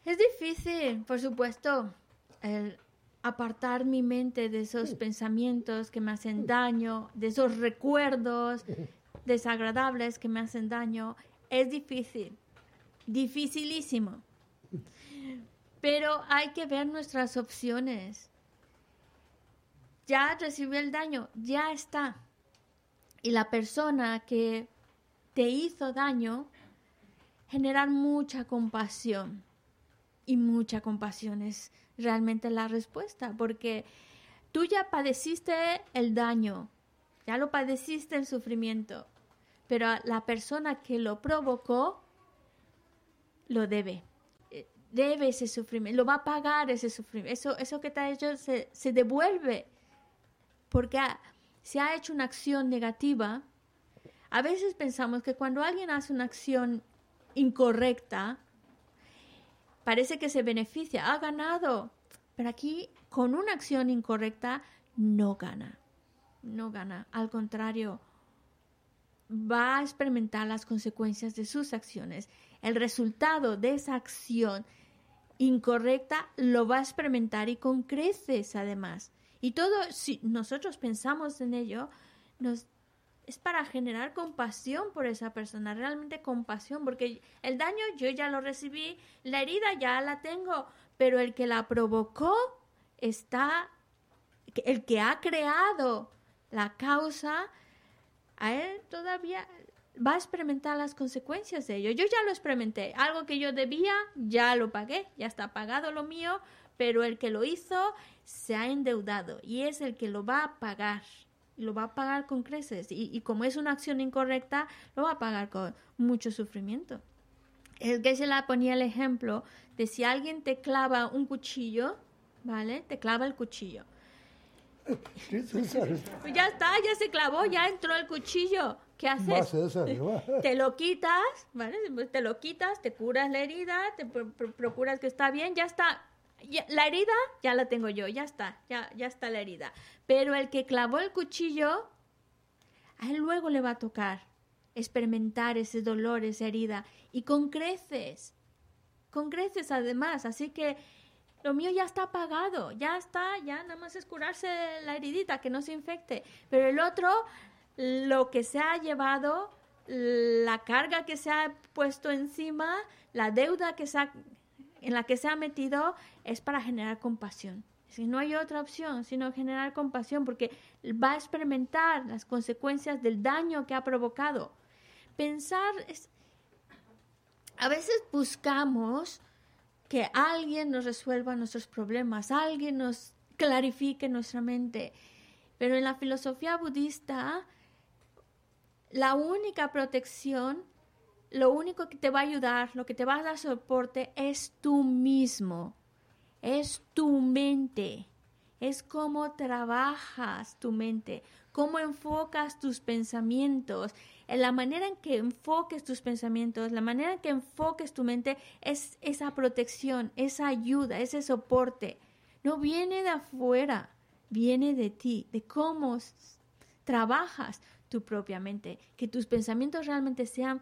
Es difícil, por supuesto, el apartar mi mente de esos pensamientos que me hacen daño, de esos recuerdos desagradables que me hacen daño. Es difícil, dificilísimo. Pero hay que ver nuestras opciones. Ya recibió el daño, ya está. Y la persona que te hizo daño, generar mucha compasión y mucha compasión es realmente la respuesta, porque tú ya padeciste el daño, ya lo padeciste el sufrimiento, pero la persona que lo provocó lo debe. Debe ese sufrimiento, lo va a pagar ese sufrimiento. Eso, eso que te ha hecho se, se devuelve, porque ha, se ha hecho una acción negativa. A veces pensamos que cuando alguien hace una acción incorrecta, parece que se beneficia, ha ganado, pero aquí con una acción incorrecta no gana, no gana, al contrario, va a experimentar las consecuencias de sus acciones. El resultado de esa acción incorrecta lo va a experimentar y con creces además. Y todo, si nosotros pensamos en ello, nos es para generar compasión por esa persona, realmente compasión, porque el daño yo ya lo recibí, la herida ya la tengo, pero el que la provocó está, el que ha creado la causa, a él todavía va a experimentar las consecuencias de ello. Yo ya lo experimenté, algo que yo debía, ya lo pagué, ya está pagado lo mío, pero el que lo hizo se ha endeudado y es el que lo va a pagar lo va a pagar con creces. Y, y, como es una acción incorrecta, lo va a pagar con mucho sufrimiento. El que se la ponía el ejemplo de si alguien te clava un cuchillo, ¿vale? Te clava el cuchillo. Pues ya está, ya se clavó, ya entró el cuchillo. ¿Qué haces? te lo quitas, ¿vale? Te lo quitas, te curas la herida, te procuras que está bien, ya está la herida ya la tengo yo, ya está, ya, ya está la herida. Pero el que clavó el cuchillo, a él luego le va a tocar experimentar ese dolor, esa herida, y con creces, con creces además. Así que lo mío ya está apagado, ya está, ya nada más es curarse la heridita, que no se infecte. Pero el otro, lo que se ha llevado, la carga que se ha puesto encima, la deuda que se ha en la que se ha metido es para generar compasión. Si no hay otra opción, sino generar compasión, porque va a experimentar las consecuencias del daño que ha provocado. Pensar es... A veces buscamos que alguien nos resuelva nuestros problemas, alguien nos clarifique nuestra mente. Pero en la filosofía budista, la única protección lo único que te va a ayudar, lo que te va a dar soporte es tú mismo, es tu mente, es cómo trabajas tu mente, cómo enfocas tus pensamientos. En la manera en que enfoques tus pensamientos, la manera en que enfoques tu mente es esa protección, esa ayuda, ese soporte. No viene de afuera, viene de ti, de cómo trabajas tu propia mente, que tus pensamientos realmente sean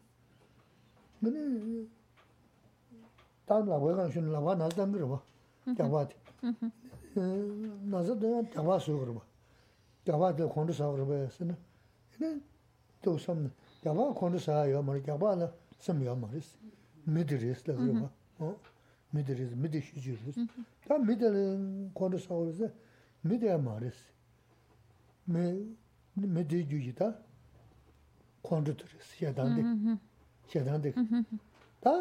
근데 다음 라고가 준 라와 나단 그러 봐. 잡아. 나서 내가 잡아 수 그러 봐. 잡아도 콘도 사 그러 봐서는. 근데 또 섬. 잡아 콘도 사요. 머리 잡아라. 섬요 머리스. 미드리스 그러 봐. 어? 미드리스 미드시 주스. 다 미드는 콘도 사 그러서 미드야 머리스. 미 미드 주지다. 콘도 들스. 야단데. xedandik. Mm-hmm. Ta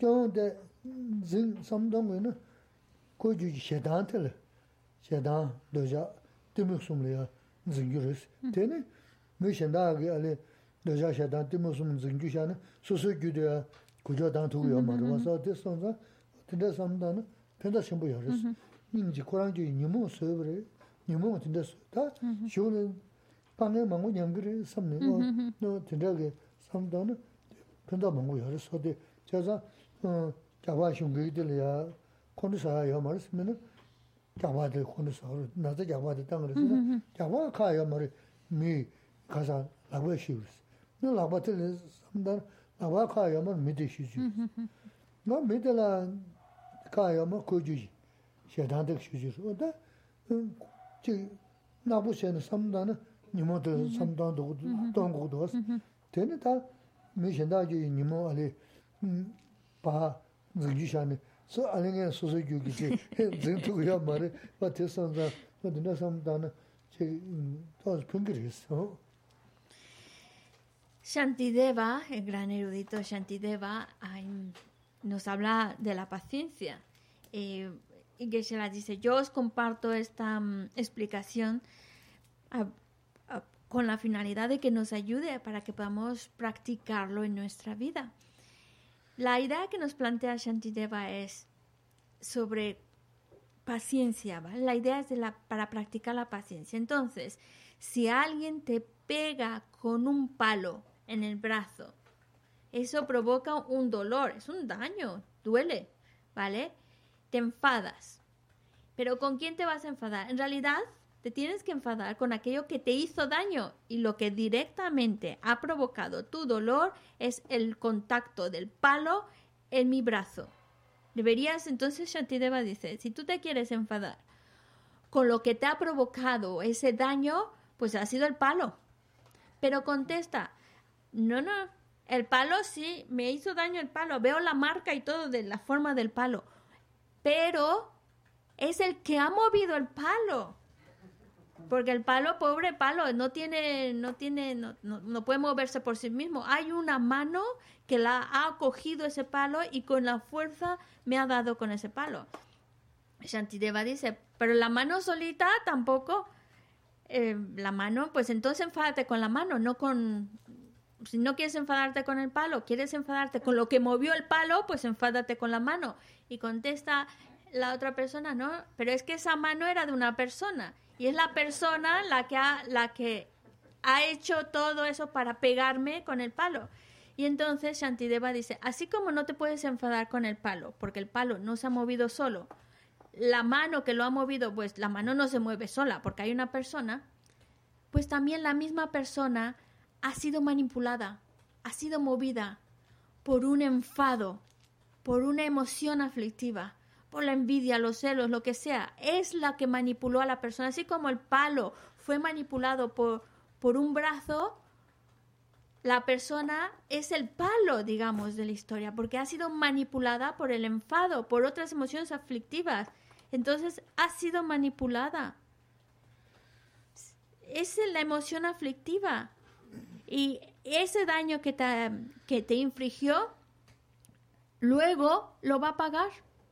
gyōng de zil samdōng wē na kō jū jī xedan tila, xedan dōjā tīmik sumli ya zingyū rīs. Tēne mī xendā gī alī dōjā xedan tīmik sumli zingyū xā na sūsū gyū de ya gujō dāng tūgu yō mā rūwa sā tē sōngzā tīndā samdā na pēndā shimbu yō rīs. Mm-hmm. Nīng jī Kurāng jī nīmō sō bī rī, nīmō tīndā sō. Ta mm-hmm. xio nī pāngē māngu nyamgī rī samni, nō tīndā gī 삼도는 근다 뭔고 여러 소대 제가 어 자바 흉기들이야 콘사야 말씀은 자바들 콘사 나도 자바들 땅 그래서 자바 가야 말이 미 가사 라고 쉬우스 너 라바들 삼다 라바 가야 말 미디시지 너 미들라 가야 말 고주지 셰단데 쉬지 어다 지 나부세는 삼다는 니모들 삼다도 동고도 teni ta mi shenda ju nimo ali pa zingju shani so ali ngen gi che zing tu pa te san za pa dina pungiris Shantideva, el gran erudito Shantideva, nos habla de la paciencia. Eh, y que se la dice, yo os comparto esta um, explicación a, con la finalidad de que nos ayude para que podamos practicarlo en nuestra vida. La idea que nos plantea Shantideva es sobre paciencia, La idea es para practicar la paciencia. Entonces, si alguien te pega con un palo en el brazo, eso provoca un dolor, es un daño, duele, ¿vale? Te enfadas. Pero ¿con quién te vas a enfadar? En realidad, tienes que enfadar con aquello que te hizo daño y lo que directamente ha provocado tu dolor es el contacto del palo en mi brazo. Deberías, entonces Shantideva dice, si tú te quieres enfadar con lo que te ha provocado ese daño, pues ha sido el palo. Pero contesta, no, no, el palo sí, me hizo daño el palo, veo la marca y todo de la forma del palo, pero es el que ha movido el palo. Porque el palo, pobre palo, no tiene, no tiene, no, puede moverse por sí mismo. Hay una mano que la ha cogido ese palo y con la fuerza me ha dado con ese palo. Shantideva dice, pero la mano solita tampoco, eh, la mano, pues entonces enfádate con la mano, no con, si no quieres enfadarte con el palo, quieres enfadarte con lo que movió el palo, pues enfádate con la mano. Y contesta la otra persona, no, pero es que esa mano era de una persona y es la persona la que ha, hecho todo eso para pegarme con el palo. Y entonces Shantideva dice, así como no te puedes enfadar con el palo, porque el palo no se ha movido solo, la mano que lo ha movido, pues la mano no se mueve sola, porque hay una persona, pues también la misma persona ha sido manipulada, ha sido movida por un enfado, por una emoción aflictiva por la envidia, los celos, lo que sea, es la que manipuló a la persona, así como el palo fue manipulado por, por un brazo, la persona es el palo, digamos, de la historia, porque ha sido manipulada por el enfado, por otras emociones aflictivas. Entonces ha sido manipulada. Es la emoción aflictiva. Y ese daño que que te infligió, luego lo va a pagar.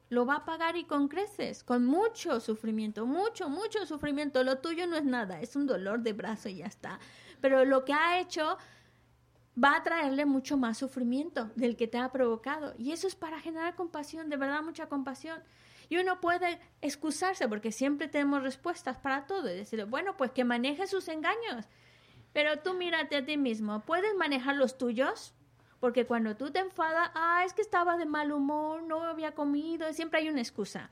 Lo va a pagar y con creces, con mucho sufrimiento, mucho, mucho sufrimiento. Lo tuyo no es nada, es un dolor de brazo y ya está. Pero lo que ha hecho va a traerle mucho más sufrimiento del que te ha provocado. Y eso es para generar compasión, de verdad mucha compasión. Y uno puede excusarse porque siempre tenemos respuestas para todo y decir, bueno, pues que maneje sus engaños. Pero tú mírate a ti mismo, ¿puedes manejar los tuyos? Porque cuando tú te enfadas, ah, es que estaba de mal humor, no había comido, siempre hay una excusa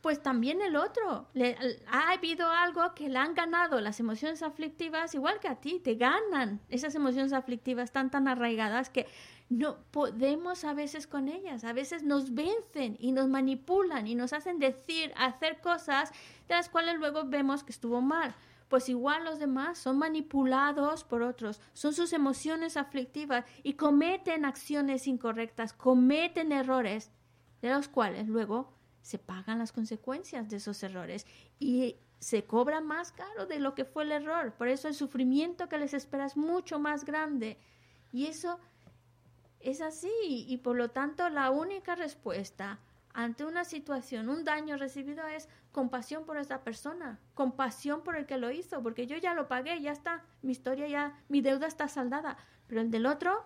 pues también el otro. Le, ha habido algo que le han ganado las emociones aflictivas, igual que a ti, te ganan esas emociones aflictivas tan, tan arraigadas que no podemos a veces con ellas. A veces nos vencen y nos manipulan y nos hacen decir, hacer cosas de las cuales luego vemos que estuvo mal. Pues igual los demás son manipulados por otros, son sus emociones aflictivas y cometen acciones incorrectas, cometen errores de los cuales luego se pagan las consecuencias de esos errores y se cobra más caro de lo que fue el error. Por eso el sufrimiento que les espera es mucho más grande. Y eso es así. Y por lo tanto la única respuesta ante una situación, un daño recibido es compasión por esa persona, compasión por el que lo hizo, porque yo ya lo pagué, ya está, mi historia ya, mi deuda está saldada, pero el del otro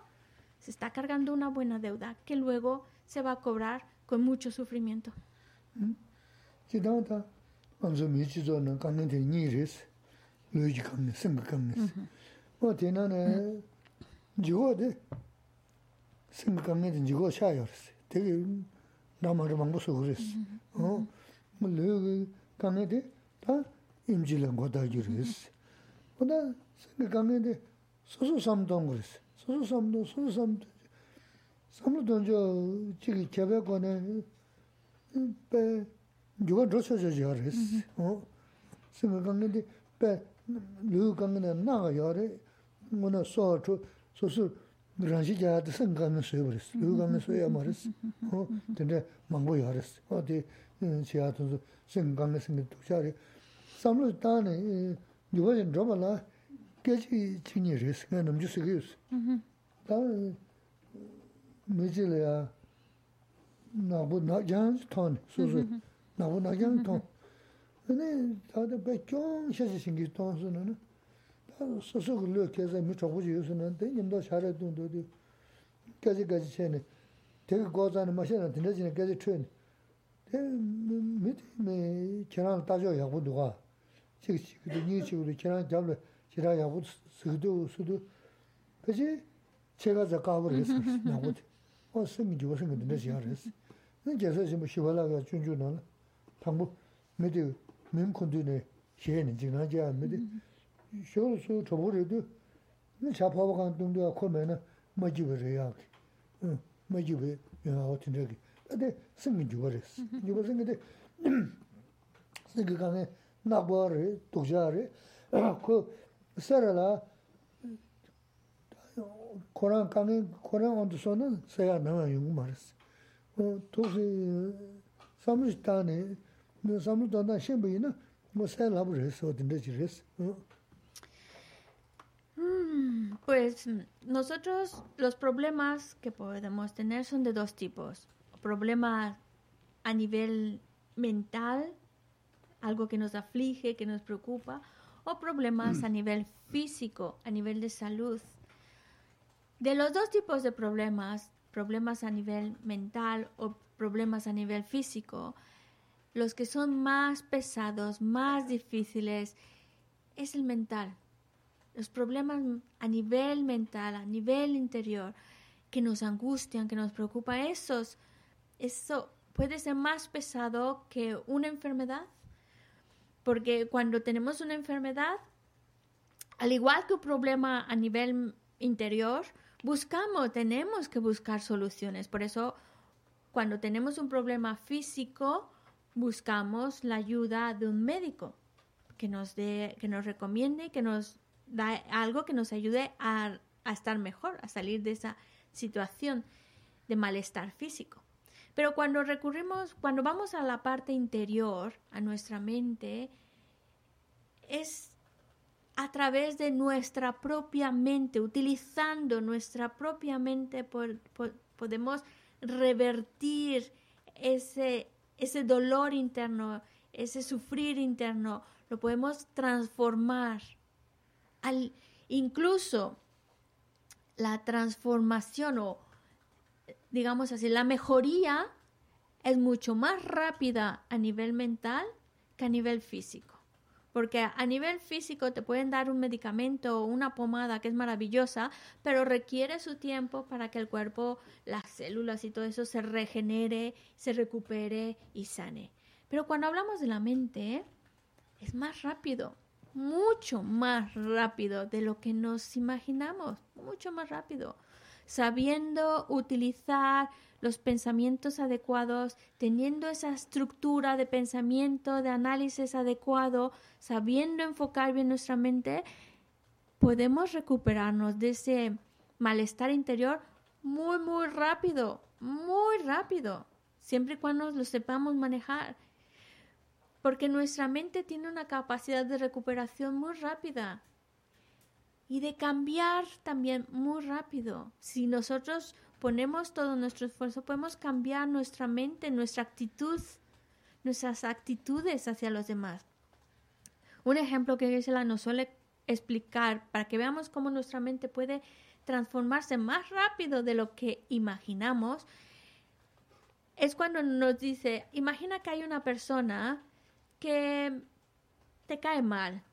se está cargando una buena deuda que luego se va a cobrar con mucho sufrimiento. jidang ta anzu loo kange de ta imji la goda giris. Oda sange kange de susu samdon giris. Susu samdon, susu samdon. Samlo donjo chigi kebe kone pe yuwa drosho jo jo giris. Sange kange de pe loo kange de naga yore ngona soa cho susu rāngshī jāyā tā sāṅ kāmi sūyā parīs, lū kāmi sūyā marīs, tēnē māngbō yā parīs, o tē chiya tunzu singkanga singi tukshari. Samlu tani eh, yuwa yin dhruva la kechi chingi resi, kaya namchi sigi yusi. Mm-hmm. Tani eh, mechi la ya nabu nagyan toni, suzu, nabu nagyan toni. Ani tata bay kyung shashi singi toni su nani, tani susu ku lyo kesa mi chokuji yusi nani, tani nyamda shara tundu di, kechi kechi chayani, teki gozani mashina, tindachini kechi chayani. mītī kērāng tāchō yāqbū dhūgā, chīk chīk dhū, nī chīk dhū, kērāng jāblā, kērā yāqbū sīgdhū, sūdhū, pēchī chēgā zā kāwā rēs, yāqbū dhī, wā sīmī jīwā sīngi dhī nā shīyā rēs. Nī kēsā shīmī shīwā lā kā chūn chū nā nā, tāngbū mītī mīm khuṇdhū nē shīyā nī jīg nā jīyā mītī, shō rū sū chōbū rē dhū, nī chā pāwa kāng dhūng dhū yā khuā mē nā mā jīwā rē yā kī, mā jīwā yā wā tīn rē kī. Bā rē, tūk jā rē, kō sā rā lā Koran kāng nē, Koran yā nā ngā yungu tōsi samu shitani, samu tōna shenpo ina, mo sai labu res, chi res. Pues nosotros los problemas que podemos tener son de dos tipos. Problemas a nivel mental, algo que nos aflige, que nos preocupa, o problemas a nivel físico, a nivel de salud. De los dos tipos de problemas, problemas a nivel mental o problemas a nivel físico, los que son más pesados, más difíciles, es el mental. Los problemas a nivel mental, a nivel interior, que nos angustian, que nos preocupan, esos, eso puede ser más pesado que una enfermedad. Porque cuando tenemos una enfermedad, al igual que un problema a nivel interior, buscamos, tenemos que buscar soluciones. Por eso, cuando tenemos un problema físico, buscamos la ayuda de un médico que nos dé, que nos recomiende, que nos da algo que nos ayude a a estar mejor, a salir de esa situación de malestar físico. Pero cuando recurrimos, cuando vamos a la parte interior, a nuestra mente, es a través de nuestra propia mente, utilizando nuestra propia mente, podemos revertir ese, ese dolor interno, ese sufrir interno, lo podemos transformar. Al, incluso la transformación o digamos así, la mejoría es mucho más rápida a nivel mental que a nivel físico. Porque a nivel físico te pueden dar un medicamento o una pomada que es maravillosa, pero requiere su tiempo para que el cuerpo, las células y todo eso se regenere, se recupere y sane. Pero cuando hablamos de la mente, es más rápido, mucho más rápido de lo que nos imaginamos, mucho más rápido sabiendo utilizar los pensamientos adecuados, teniendo esa estructura de pensamiento, de análisis adecuado, sabiendo enfocar bien nuestra mente, podemos recuperarnos de ese malestar interior muy, muy rápido, muy rápido, siempre y cuando lo sepamos manejar. Porque nuestra mente tiene una capacidad de recuperación muy rápida y de cambiar también muy rápido. Si nosotros ponemos todo nuestro esfuerzo, podemos cambiar nuestra mente, nuestra actitud, nuestras actitudes hacia los demás. Un ejemplo que Gisela nos suele explicar para que veamos cómo nuestra mente puede transformarse más rápido de lo que imaginamos es cuando nos dice, imagina que hay una persona que te cae mal,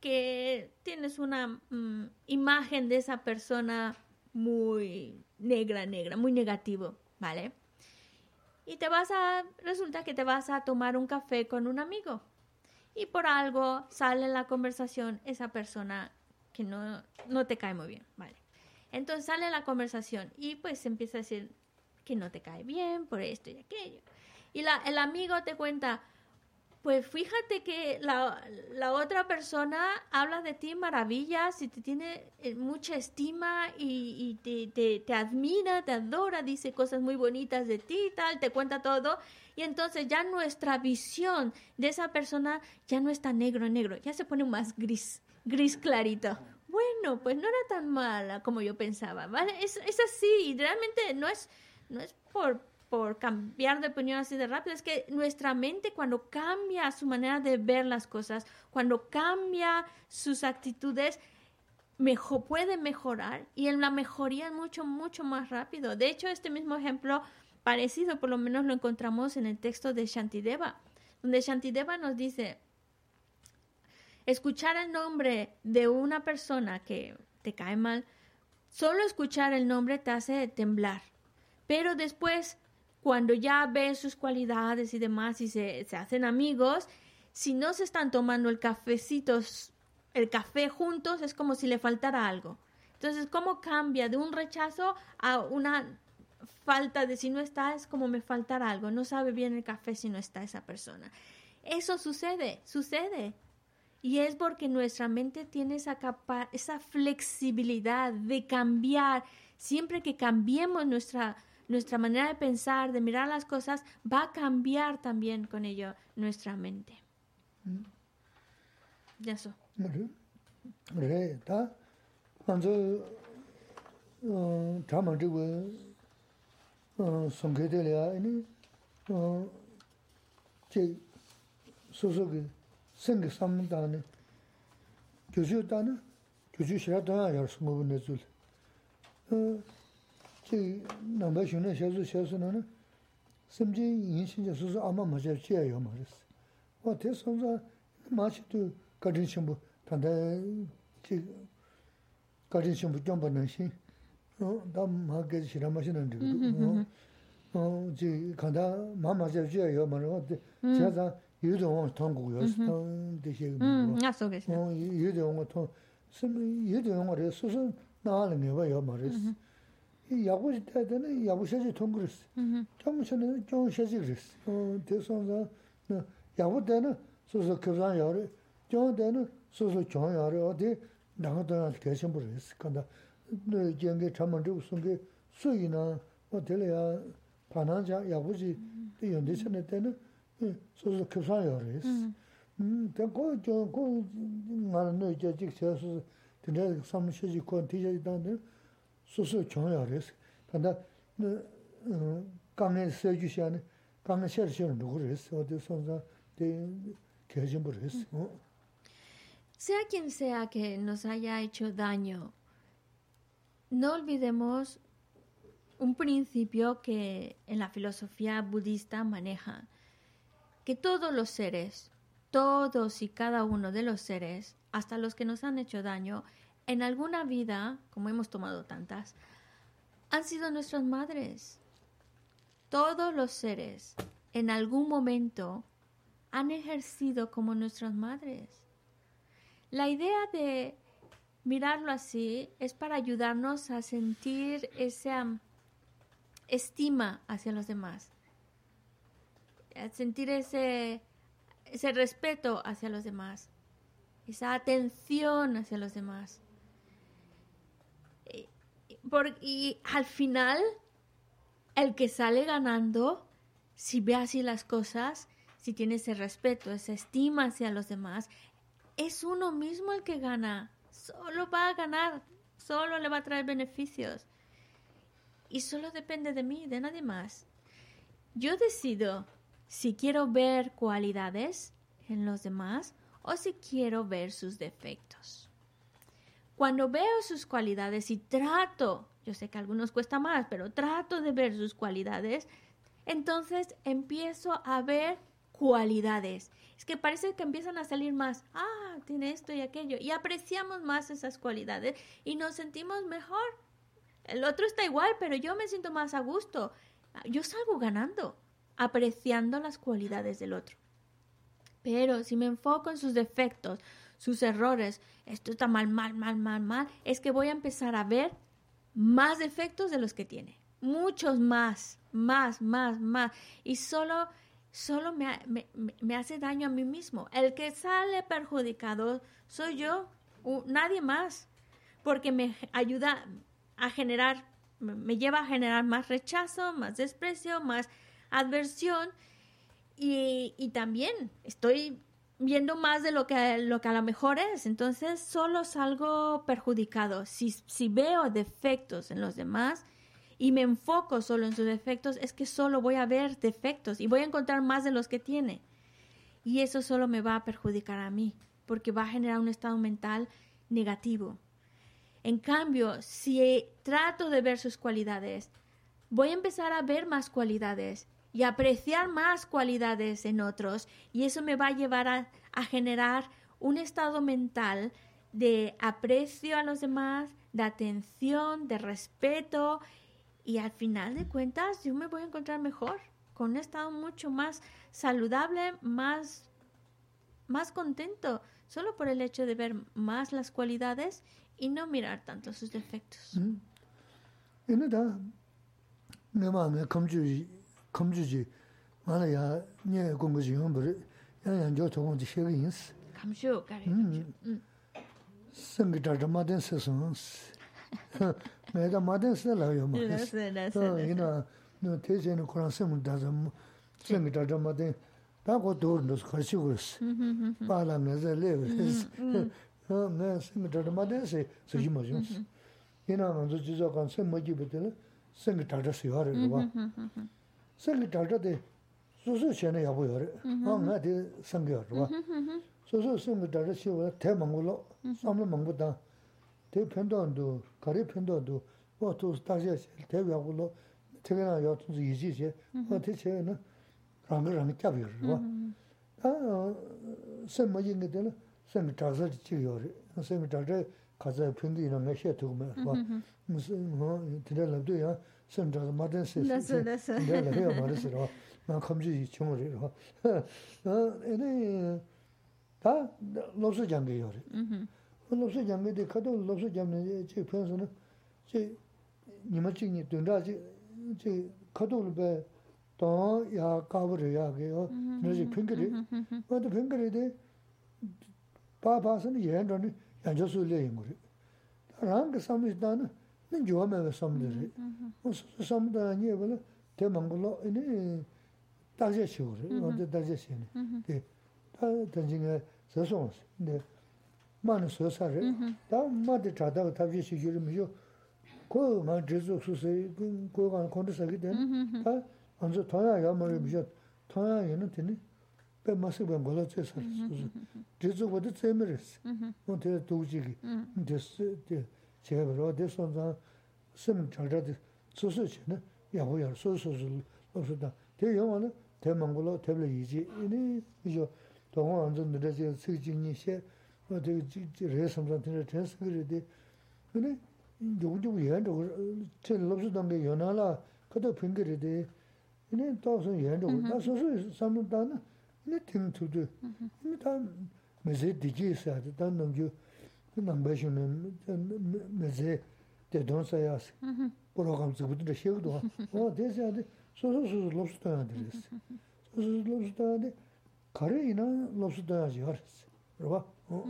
que tienes una mm, imagen de esa persona muy negra, negra, muy negativo, ¿vale? Y te vas a, resulta que te vas a tomar un café con un amigo y por algo sale en la conversación esa persona que no, no te cae muy bien, ¿vale? Entonces sale la conversación y pues empieza a decir que no te cae bien por esto y aquello. Y la, el amigo te cuenta, pues fíjate que la, otra persona habla de ti maravillas y te tiene eh, mucha estima y, te, te, admira, te adora, dice cosas muy bonitas de ti tal, te cuenta todo. Y entonces ya nuestra visión de esa persona ya no está negro, negro, ya se pone más gris, gris clarito. Bueno, pues no era tan mala como yo pensaba, ¿vale? Es, es así, realmente no es, no es por por cambiar de opinión así de rápido, es que nuestra mente cuando cambia su manera de ver las cosas, cuando cambia sus actitudes, mejor, puede mejorar y en la mejoría mucho, mucho más rápido. De hecho, este mismo ejemplo parecido, por lo menos lo encontramos en el texto de Shantideva, donde Shantideva nos dice, escuchar el nombre de una persona que te cae mal, solo escuchar el nombre te hace temblar, pero después cuando ya ves sus cualidades y demás y se, hacen amigos, si no se están tomando el cafecito, el café juntos, es como si le faltara algo. Entonces, ¿cómo cambia de un rechazo a una falta de si no está, es como me faltara algo, no sabe bien el café si no está esa persona. Eso sucede, sucede. Y es porque nuestra mente tiene esa, esa flexibilidad de cambiar. Siempre que cambiemos nuestra, nuestra manera de pensar, de mirar las cosas, va a cambiar también con ello nuestra mente. Ya eso. chi nāmbā shūne shēsū shēsū nā nā samchī yīnshīn chā sūsū āmā mā chā chiyā yō mā rēs. Wā tē samsā mā chī tu kārīn shīmbu tāndā chī kārīn shīmbu kiāmbā nā shī dā mā kē chī rā mā shī nā rī chī kāndā mā mā chā chiyā yō mā rē wā tē chā sā yū tō wā tōng gu yō sī tōng tē shē kī mā rē yū tō wā tōng yū tō wā rē sūsū nā rā ngē wā yō mā rēs. rīs. 야구 때는 야구 셔지 통그랬어. 좀 전에 좀 셔지 그랬어. 어, 대선자 나 야구 때는 소소 교장 야래. 좀 때는 소소 종 야래 어디 나가다 계신 분 있어. 근데 nō jēngi chāma rīgu sōngi sūyī nā, wā tēli yā pānā jā yāgu jī tē yōndi chāne tēne sō sō kīpsā yā rīs. Tēn kō jō, kō ngā rā nō jā jīg chā sō nōgu rīs, wā tē sō sā tē kē jī mbō rīs. Sea quien sea que nos haya hecho daño, no olvidemos un principio que en la filosofía budista maneja, que todos los seres, todos y cada uno de los seres, hasta los que nos han hecho daño, en alguna vida, como hemos tomado tantas, han sido nuestras madres. Todos los seres, en algún momento, han ejercido como nuestras madres. La idea de mirarlo así es para ayudarnos a sentir esa estima hacia los demás, a sentir ese, ese respeto hacia los demás, esa atención hacia los demás. Y al final, el que sale ganando, si ve así las cosas, si tiene ese respeto, esa estima hacia los demás, es uno mismo el que gana solo va a ganar, solo le va a traer beneficios. Y solo depende de mí, de nadie más. Yo decido si quiero ver cualidades en los demás o si quiero ver sus defectos. Cuando veo sus cualidades y trato, yo sé que a algunos cuesta más, pero trato de ver sus cualidades, entonces empiezo a ver cualidades. Es que parece que empiezan a salir más, ah, tiene esto y aquello, y apreciamos más esas cualidades y nos sentimos mejor. El otro está igual, pero yo me siento más a gusto. Yo salgo ganando, apreciando las cualidades del otro. Pero si me enfoco en sus defectos, sus errores, esto está mal, mal, mal, mal, mal, es que voy a empezar a ver más defectos de los que tiene. Muchos más, más, más, más. Y solo solo me, hace daño a mí mismo. El que sale perjudicado soy yo, nadie más, porque me ayuda a generar, me lleva a generar más rechazo, más desprecio, más adversión y, también estoy viendo más de lo que, lo que a lo mejor es, entonces solo salgo perjudicado. Si, si veo defectos en los demás, y me enfoco solo en sus defectos, es que solo voy a ver defectos y voy a encontrar más de los que tiene. Y eso solo me va a perjudicar a mí, porque va a generar un estado mental negativo. En cambio, si trato de ver sus cualidades, voy a empezar a ver más cualidades y apreciar más cualidades en otros, y eso me va a llevar a, generar un estado mental de aprecio a los demás, de atención, de respeto. Y al final de cuentas yo me voy a encontrar mejor, con un estado mucho más saludable, más, más contento, solo por el hecho de ver más las cualidades y no mirar tanto sus defectos. 감주지 말아야 네 공부지 형벌 야야 저 저건 지식이 인스 감주 가래 음 생기다 저마된 세상스 내가 마된 세라요 뭐 그래서 이나 너 대제는 그런 세문 다서 생기다 저마된 다고 도르는 같이 그랬어 바람에서 레브스 네 생기다 저마된 세 저기 뭐죠 이나 먼저 지적한 세 먹이 비들 생기다 저서 요하는 거 봐. ngī tātā sē yō rē, tē māngu lō, sā mē māngu tā, tē pēntō 가리 편도도 뭐또 다시 대비하고로 특히나 요즘 이지제 어떻게 제는 라면을 잡이요. 아, 선모진 게 되는 선 자서 지요. 선생님 자제 가서 편도 이런 거 해야 되고 뭐 무슨 뭐 들을래도야 sēm chāsa mā tēn sē sē, dē lē yā mā rē sē rō, mā kham chī chōng rē rō. Ēnē, tā lōpsō jāng kē yō rē. Lōpsō jāng kē tē kato lōpsō jāng kē chē pēn sō nā, chē nima chīk nī tuñ rā chē, chē kato lō bē tōng yā kāpa rē yā kē yō, nā chē pēng kē rē. Mā tō pēng kē rē tē, pā pā sā nī yēn rō nī yāng chō sū lē yō rē. Rāng kē sā mī tā nā, 난 좋아면 섬들이? 무슨 섬도 아니에 벌어 대망글로 이니 다시 쉬우래 어디 다시 쉬네 예. 단징에 저송 근데 많은 소사를 다 마디 자다가 다시 쉬기름이요. 그만 제수 수세 그거가 컨디션이 된다 먼저 더야. 야머리 비죠 더야 얘는 되니 배 맛을 번 걸어 제수 제수보다 재미를 뭐 되게 도지기. 됐어. 가 어디 손자 심 잘자도 소소치네 야고야 소소소 없었다 대영어는 대망고로 대블 이지 이니 이죠 동원 완전 늘어지 수진이세 어디 레섬선 되는 텐스그리데 근데 누구도 얘도 제 럽스던 게 연하라 그도 핑거리데 이니 또서 얘도 나 소소 삼는다나 이니 팀투도 이니 다 메제 디지스야 다 넘겨 nāmbā. Mm-hmm.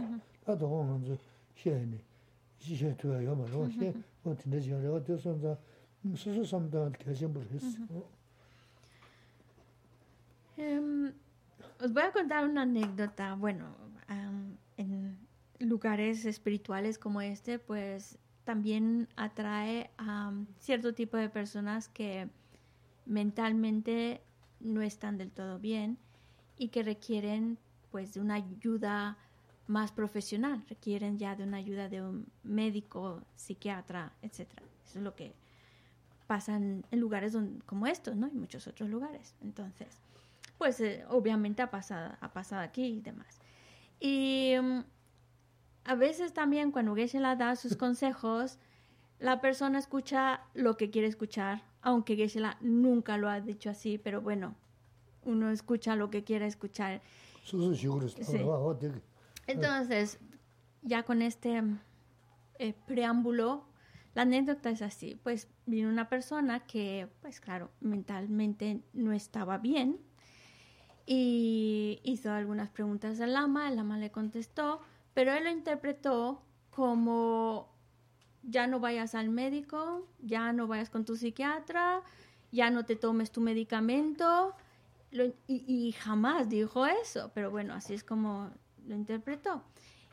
Mm-hmm. Mm-hmm. Em, os voy a contar una anécdota, bueno, um, en lugares espirituales como este, pues también atrae a cierto tipo de personas que mentalmente no están del todo bien y que requieren pues de una ayuda más profesional, requieren ya de una ayuda de un médico, psiquiatra, etc. Eso es lo que pasa en, lugares como estos, ¿no? Y muchos otros lugares. Entonces, pues eh, obviamente ha pasado, ha pasado aquí y demás. Y mm, a veces también cuando Geshe-la da sus consejos, la persona escucha lo que quiere escuchar, aunque Geshe-la nunca lo ha dicho así, pero bueno, uno escucha lo que quiere escuchar. Entonces, ya con este eh, preámbulo, la anécdota es así, pues vino una persona que, pues claro, mentalmente no estaba bien y hizo algunas preguntas al lama, el lama le contestó, pero él lo interpretó como ya no vayas al médico, ya no vayas con tu psiquiatra, ya no te tomes tu medicamento, y, jamás dijo eso, pero bueno, así es como lo interpretó.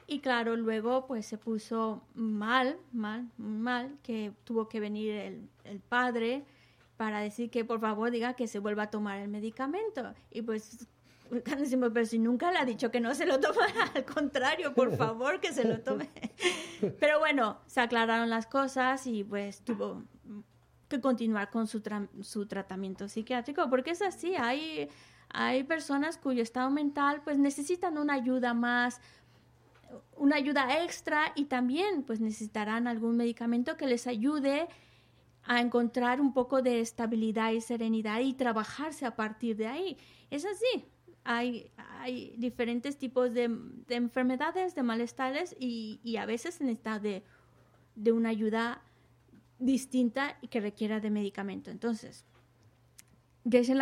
Y claro, luego pues se puso mal, mal, mal, que tuvo que venir el, el padre para decir que por favor diga que se vuelva a tomar el medicamento. Y pues pero si nunca le ha dicho que no se lo tomara, al contrario, por favor, que se lo tome. Pero bueno, se aclararon las cosas y pues tuvo que continuar con su, su tratamiento psiquiátrico, porque es así, hay, hay personas cuyo estado mental pues necesitan una ayuda más, una ayuda extra y también pues necesitarán algún medicamento que les ayude a encontrar un poco de estabilidad y serenidad y trabajarse a partir de ahí. Es así, hay, diferentes tipos de, enfermedades, de malestares y, a veces se necesita de, de, una ayuda distinta y que requiera de medicamento. Entonces, geshe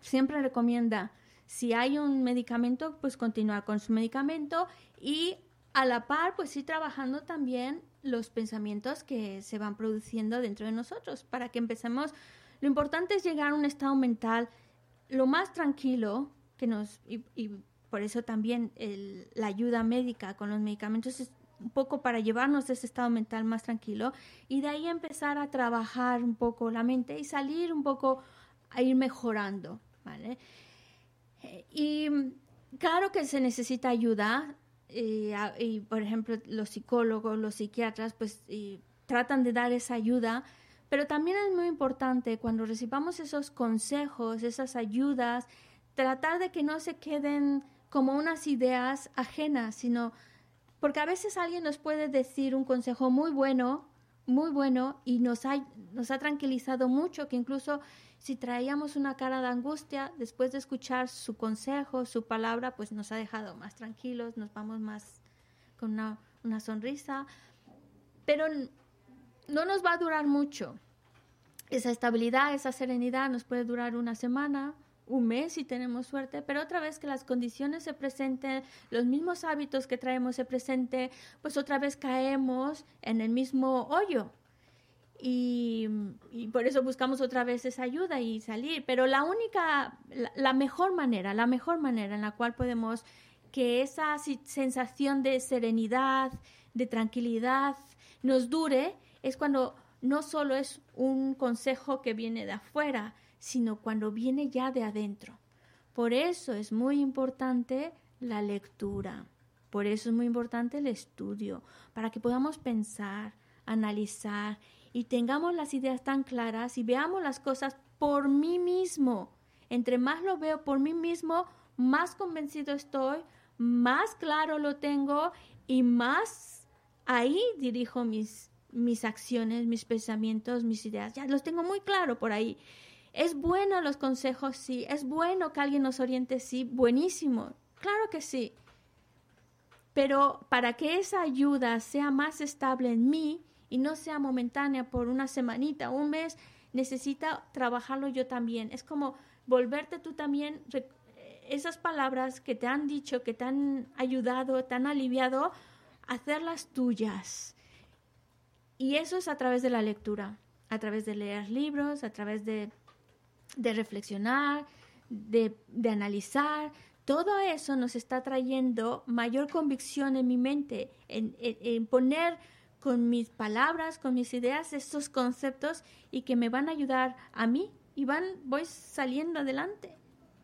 siempre recomienda, si hay un medicamento, pues continuar con su medicamento y a la par, pues ir trabajando también los pensamientos que se van produciendo dentro de nosotros para que empecemos. Lo importante es llegar a un estado mental lo más tranquilo, que nos, y, por eso también la ayuda médica con los medicamentos es un poco para llevarnos a ese estado mental más tranquilo y de ahí empezar a trabajar un poco la mente y salir un poco a ir mejorando, ¿vale? Y claro que se necesita ayuda y, y por ejemplo los psicólogos, los psiquiatras pues tratan de dar esa ayuda, pero también es muy importante cuando recibamos esos consejos, esas ayudas, tratar de que no se queden como unas ideas ajenas, sino porque a veces alguien nos puede decir un consejo muy bueno, muy bueno, y nos ha, nos ha tranquilizado mucho, que incluso si traíamos una cara de angustia, después de escuchar su consejo, su palabra, pues nos ha dejado más tranquilos, nos vamos más con una, una sonrisa, pero no nos va a durar mucho. Esa estabilidad, esa serenidad nos puede durar una semana, un mes si tenemos suerte, pero otra vez que las condiciones se presenten, los mismos hábitos que traemos se presenten, pues otra vez caemos en el mismo hoyo. Y, por eso buscamos otra vez esa ayuda y salir. Pero la única, la, mejor manera, la mejor manera en la cual podemos que esa sensación de serenidad, de tranquilidad nos dure, es cuando no solo es un consejo que viene de afuera, sino cuando viene ya de adentro. Por eso es muy importante la lectura, por eso es muy importante el estudio, para que podamos pensar, analizar y tengamos las ideas tan claras y veamos las cosas por mí mismo. Entre más lo veo por mí mismo, más convencido estoy, más claro lo tengo y más ahí dirijo mis, mis acciones, mis pensamientos, mis ideas. Ya los tengo muy claro por ahí. Es bueno los consejos, sí. Es bueno que alguien nos oriente, sí. Buenísimo. Claro que sí. Pero para que esa ayuda sea más estable en mí y no sea momentánea por una semanita, un mes, necesita trabajarlo yo también. Es como volverte tú también esas palabras que te han dicho, que te han ayudado, te han aliviado, hacerlas tuyas. Y eso es a través de la lectura, a través de leer libros, a través de de reflexionar, de, analizar, todo eso nos está trayendo mayor convicción en mi mente, en, poner con mis palabras, con mis ideas, estos conceptos y que me van a ayudar a mí y van, voy saliendo adelante.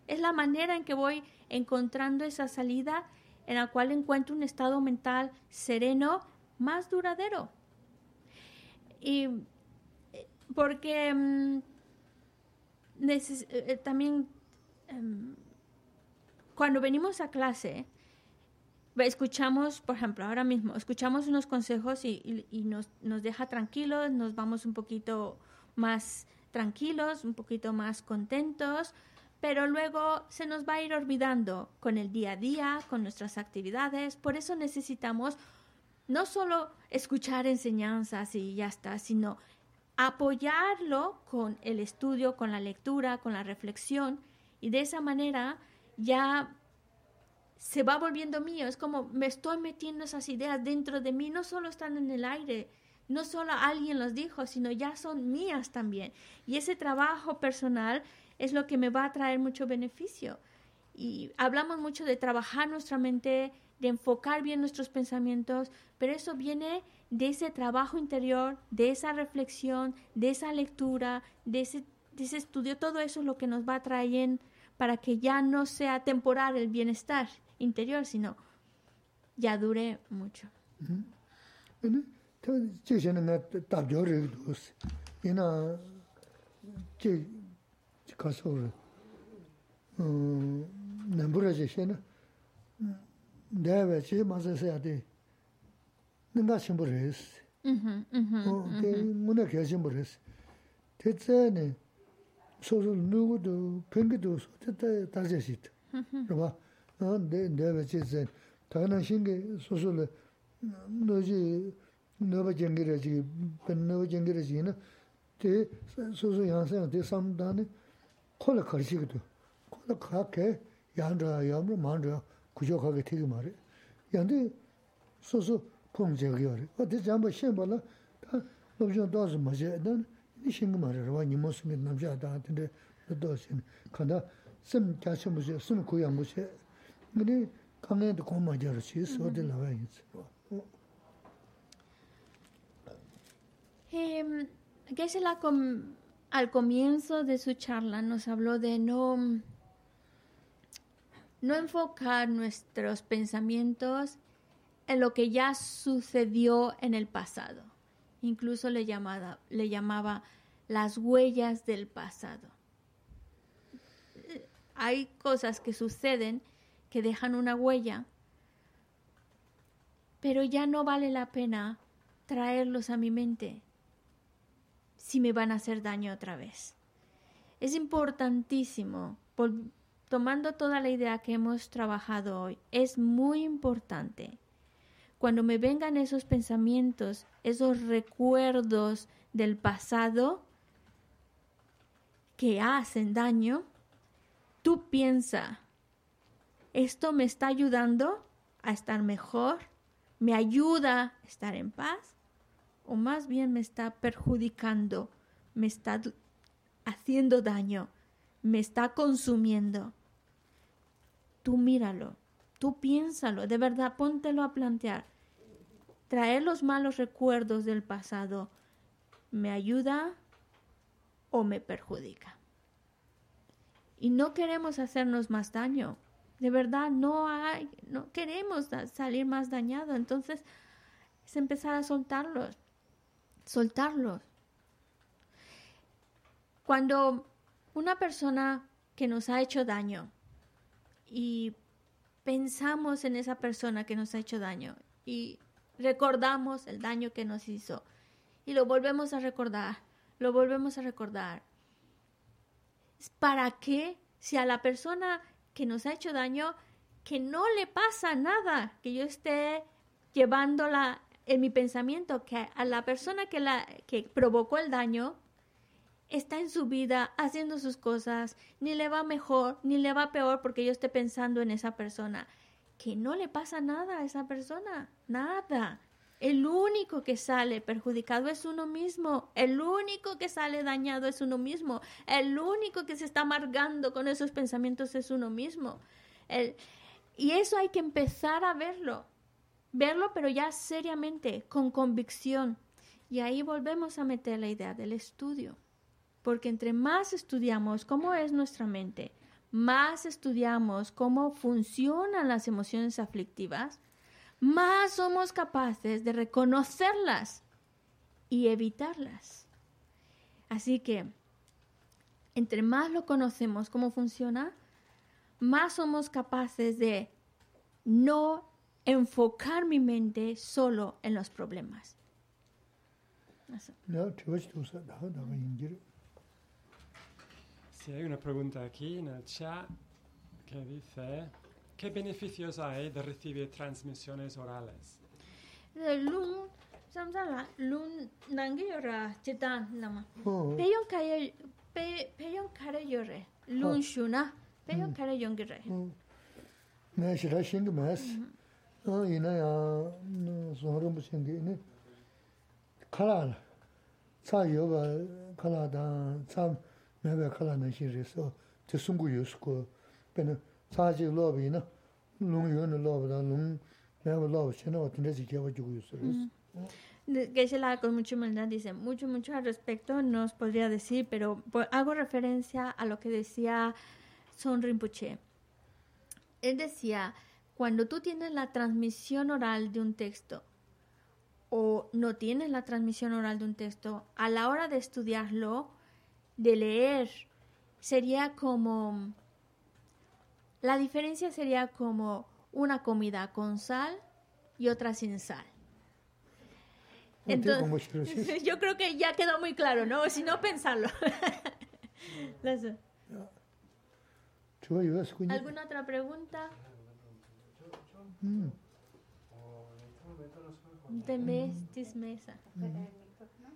Es la manera en que voy encontrando esa salida en la cual encuentro un estado mental sereno más duradero. Y eh, porque eh, eh, también em, cuando venimos a clase, escuchamos, por ejemplo, ahora mismo, escuchamos unos consejos y, nos, nos, deja tranquilos, nos vamos un poquito más tranquilos, un poquito más contentos, pero luego se nos va a ir olvidando con el día a día, con nuestras actividades. Por eso necesitamos no solo escuchar enseñanzas y ya está, sino apoyarlo con el estudio, con la lectura, con la reflexión, y de esa manera ya se va volviendo mío. Es como me estoy metiendo esas ideas dentro de mí, no solo están en el aire, no solo alguien los dijo, sino ya son mías también. Y ese trabajo personal es lo que me va a traer mucho beneficio. Y hablamos mucho de trabajar nuestra mente, de enfocar bien nuestros pensamientos, pero eso viene de ese trabajo interior, de esa reflexión, de esa lectura, de ese, estudio, todo eso es lo que nos va a traer para que ya no sea temporal el bienestar interior, sino ya dure mucho. nāngā shīmbu ninda shimbo resi. Ke muna kya shimbo resi. Te tsaya ne, sozo nugu do, pengi do, so te taya tarja shita. Raba, ndewa che tsaya, taga na shingi sozo le, noji, nuwa jengi raji, pen nuwa jengi raji na, te sozo yansaya, te samdani, kola karshi kido. Kola kaa ke, yandra, yamra, mandra, kujo kaa ke tegi maare. Yandi, sozo, Kāndā sēm kia shē mō shē, sēm kūyā mō shē, ngī nī kāngā yā tō kōng mā jā rī shī, sō tē lā wā yī tsī. Geshe-la al comienzo de su charla nos habló de no, no enfocar nuestros pensamientos en lo que ya sucedió en el pasado. Incluso le llamaba, las huellas del pasado. Hay cosas que suceden que dejan una huella, pero ya no vale la pena traerlos a mi mente si me van a hacer daño otra vez. Es importantísimo, tomando toda la idea que hemos trabajado hoy, es muy importante cuando me vengan esos pensamientos, esos recuerdos del pasado que hacen daño, tú piensa, ¿esto me está ayudando a estar mejor? ¿Me ayuda a estar en paz? ¿O más bien me está perjudicando? ¿Me está haciendo daño? ¿Me está consumiendo? Tú míralo, tú piénsalo, de verdad póntelo a plantear. Traer los malos recuerdos del pasado, ¿me ayuda o me perjudica? Y no queremos hacernos más daño. De verdad, no hay, no queremos salir más dañado. Entonces, es empezar a soltarlos. Soltarlos. Cuando una persona que nos ha hecho daño y pensamos en esa persona que nos ha hecho daño y recordamos el daño que nos hizo y lo volvemos a recordar, lo volvemos a recordar ¿Para qué? Si a la persona que nos ha hecho daño, que no le pasa nada, que yo esté llevándola en mi pensamiento, que a la persona que, la, que provocó el daño está en su vida haciendo sus cosas, ni le va mejor, ni le va peor porque yo esté pensando en esa persona. Que no le pasa nada a esa persona, nada. El único que sale perjudicado es uno mismo. El único que sale dañado es uno mismo. El único que se está amargando con esos pensamientos es uno mismo. y eso hay que empezar a verlo. Verlo, pero ya seriamente, con convicción. Y ahí volvemos a meter la idea del estudio. Porque entre más estudiamos cómo es nuestra mente, más estudiamos cómo funcionan las emociones aflictivas, más somos capaces de reconocerlas y evitarlas. Así que, entre más lo conocemos cómo funciona, más somos capaces de no enfocar mi mente solo en los problemas. Si hay una pregunta aquí en el chat que dice, ¿Qué beneficios hay de recibir transmisiones orales? Lun, samsala, lun nangi yora chitan lama. Peyon kaya, peyon kare yore, lun shuna, peyon kare yongire. Ne shira shingi mas. Ina ya sonrum shingi ne. Kala, ca yoba kala da, ca mebe kala na shiri so, te sungu yusko, pena. Que se la con mucha humildad dice mucho, mucho al respecto, no os podría decir, pero hago referencia a lo que decía Son Rinpoche. Él decía, cuando tú tienes la transmisión oral de un texto o no tienes la transmisión oral de un texto, a la hora de estudiarlo, de leer, sería como la diferencia sería como una comida con sal y otra sin sal. Entonces, yo creo que ya quedó muy claro, ¿no? Si no, pensarlo. ¿Alguna otra pregunta? Mm.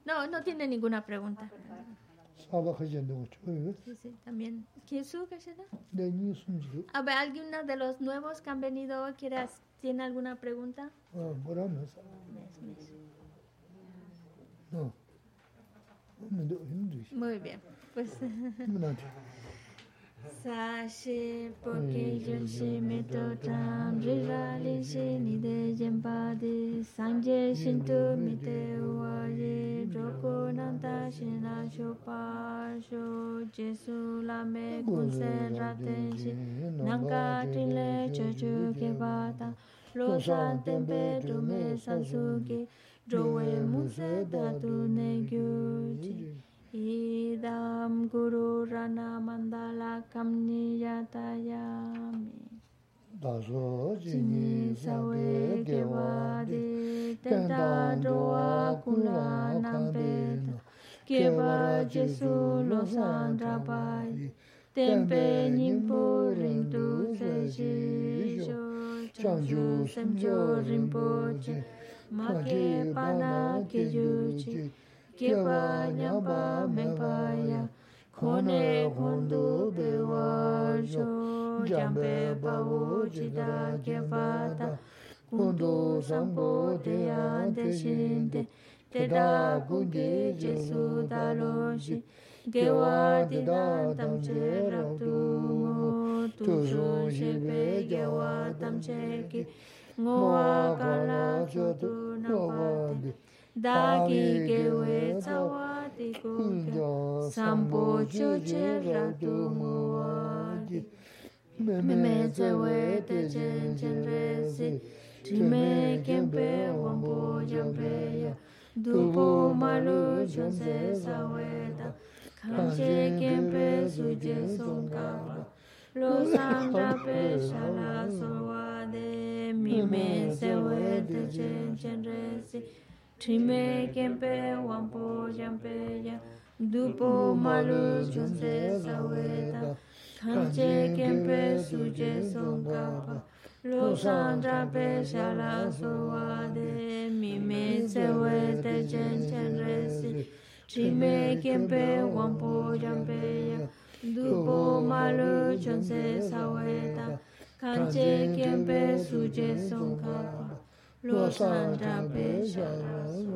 No, no tiene ninguna pregunta. Sí, sí, también. ¿Quién A ver, ¿alguno de los nuevos que han venido quieras, tiene alguna pregunta? Muy bien, pues... sa shi po ke jun shi me to tam ri ra li shi ni de jem pa de sam je shin tu mi te wa ye dro ko nan ta shi na sho pa sho je su la me kun se ra ten shi nan ka tin le cho cho ke ba ta lo san ten pe do me san su ki dro we mu se da tu ne gyu ji idam guru rana mandala kamniyatayami dazo jini sawe gewadi tenda doa kula nampeta kewa jesu lo sandrabai tempe nimpo rindu seji jo chanjo semjo rinpoche ma ke pana ke yuchi kipa nyamba mepaya kone kundu bewa jo. Jambe babu jida kefata kundu sambo deyante shinte teda kungi jesu daroshi gewa dida tamche raptu tuzu shebe gewa tamche ki. Ngowa kala chotu napati dāgī gēwē tsāwā tī kūkyā sāmbō chūchē rātū ngūwā tī mēmē tsēwē tē chēn chēn rē sī tīmē kēmpē wāmbō jāmpē yā dūpō mārū chōn sē sāwē tā kāngchē kēmpē sūjē sōng kāpā lō sāng rāpē shārā sōwā tē mēmē tsēwē tē chēn chēn rē sī pa lo sam da pe sha la so wa de mi me se we te chen chen re si Trime kempe wampo jampe ya Dupo malu chunse saweta Kanche kempe suje songkapa Lo sandra pe shala soade Mime sewe te chen chen resi Trime kempe wampo jampe ya. Dupo malu chunse saweta. Kanche kempe suje songkapa lo san tra pe sha la so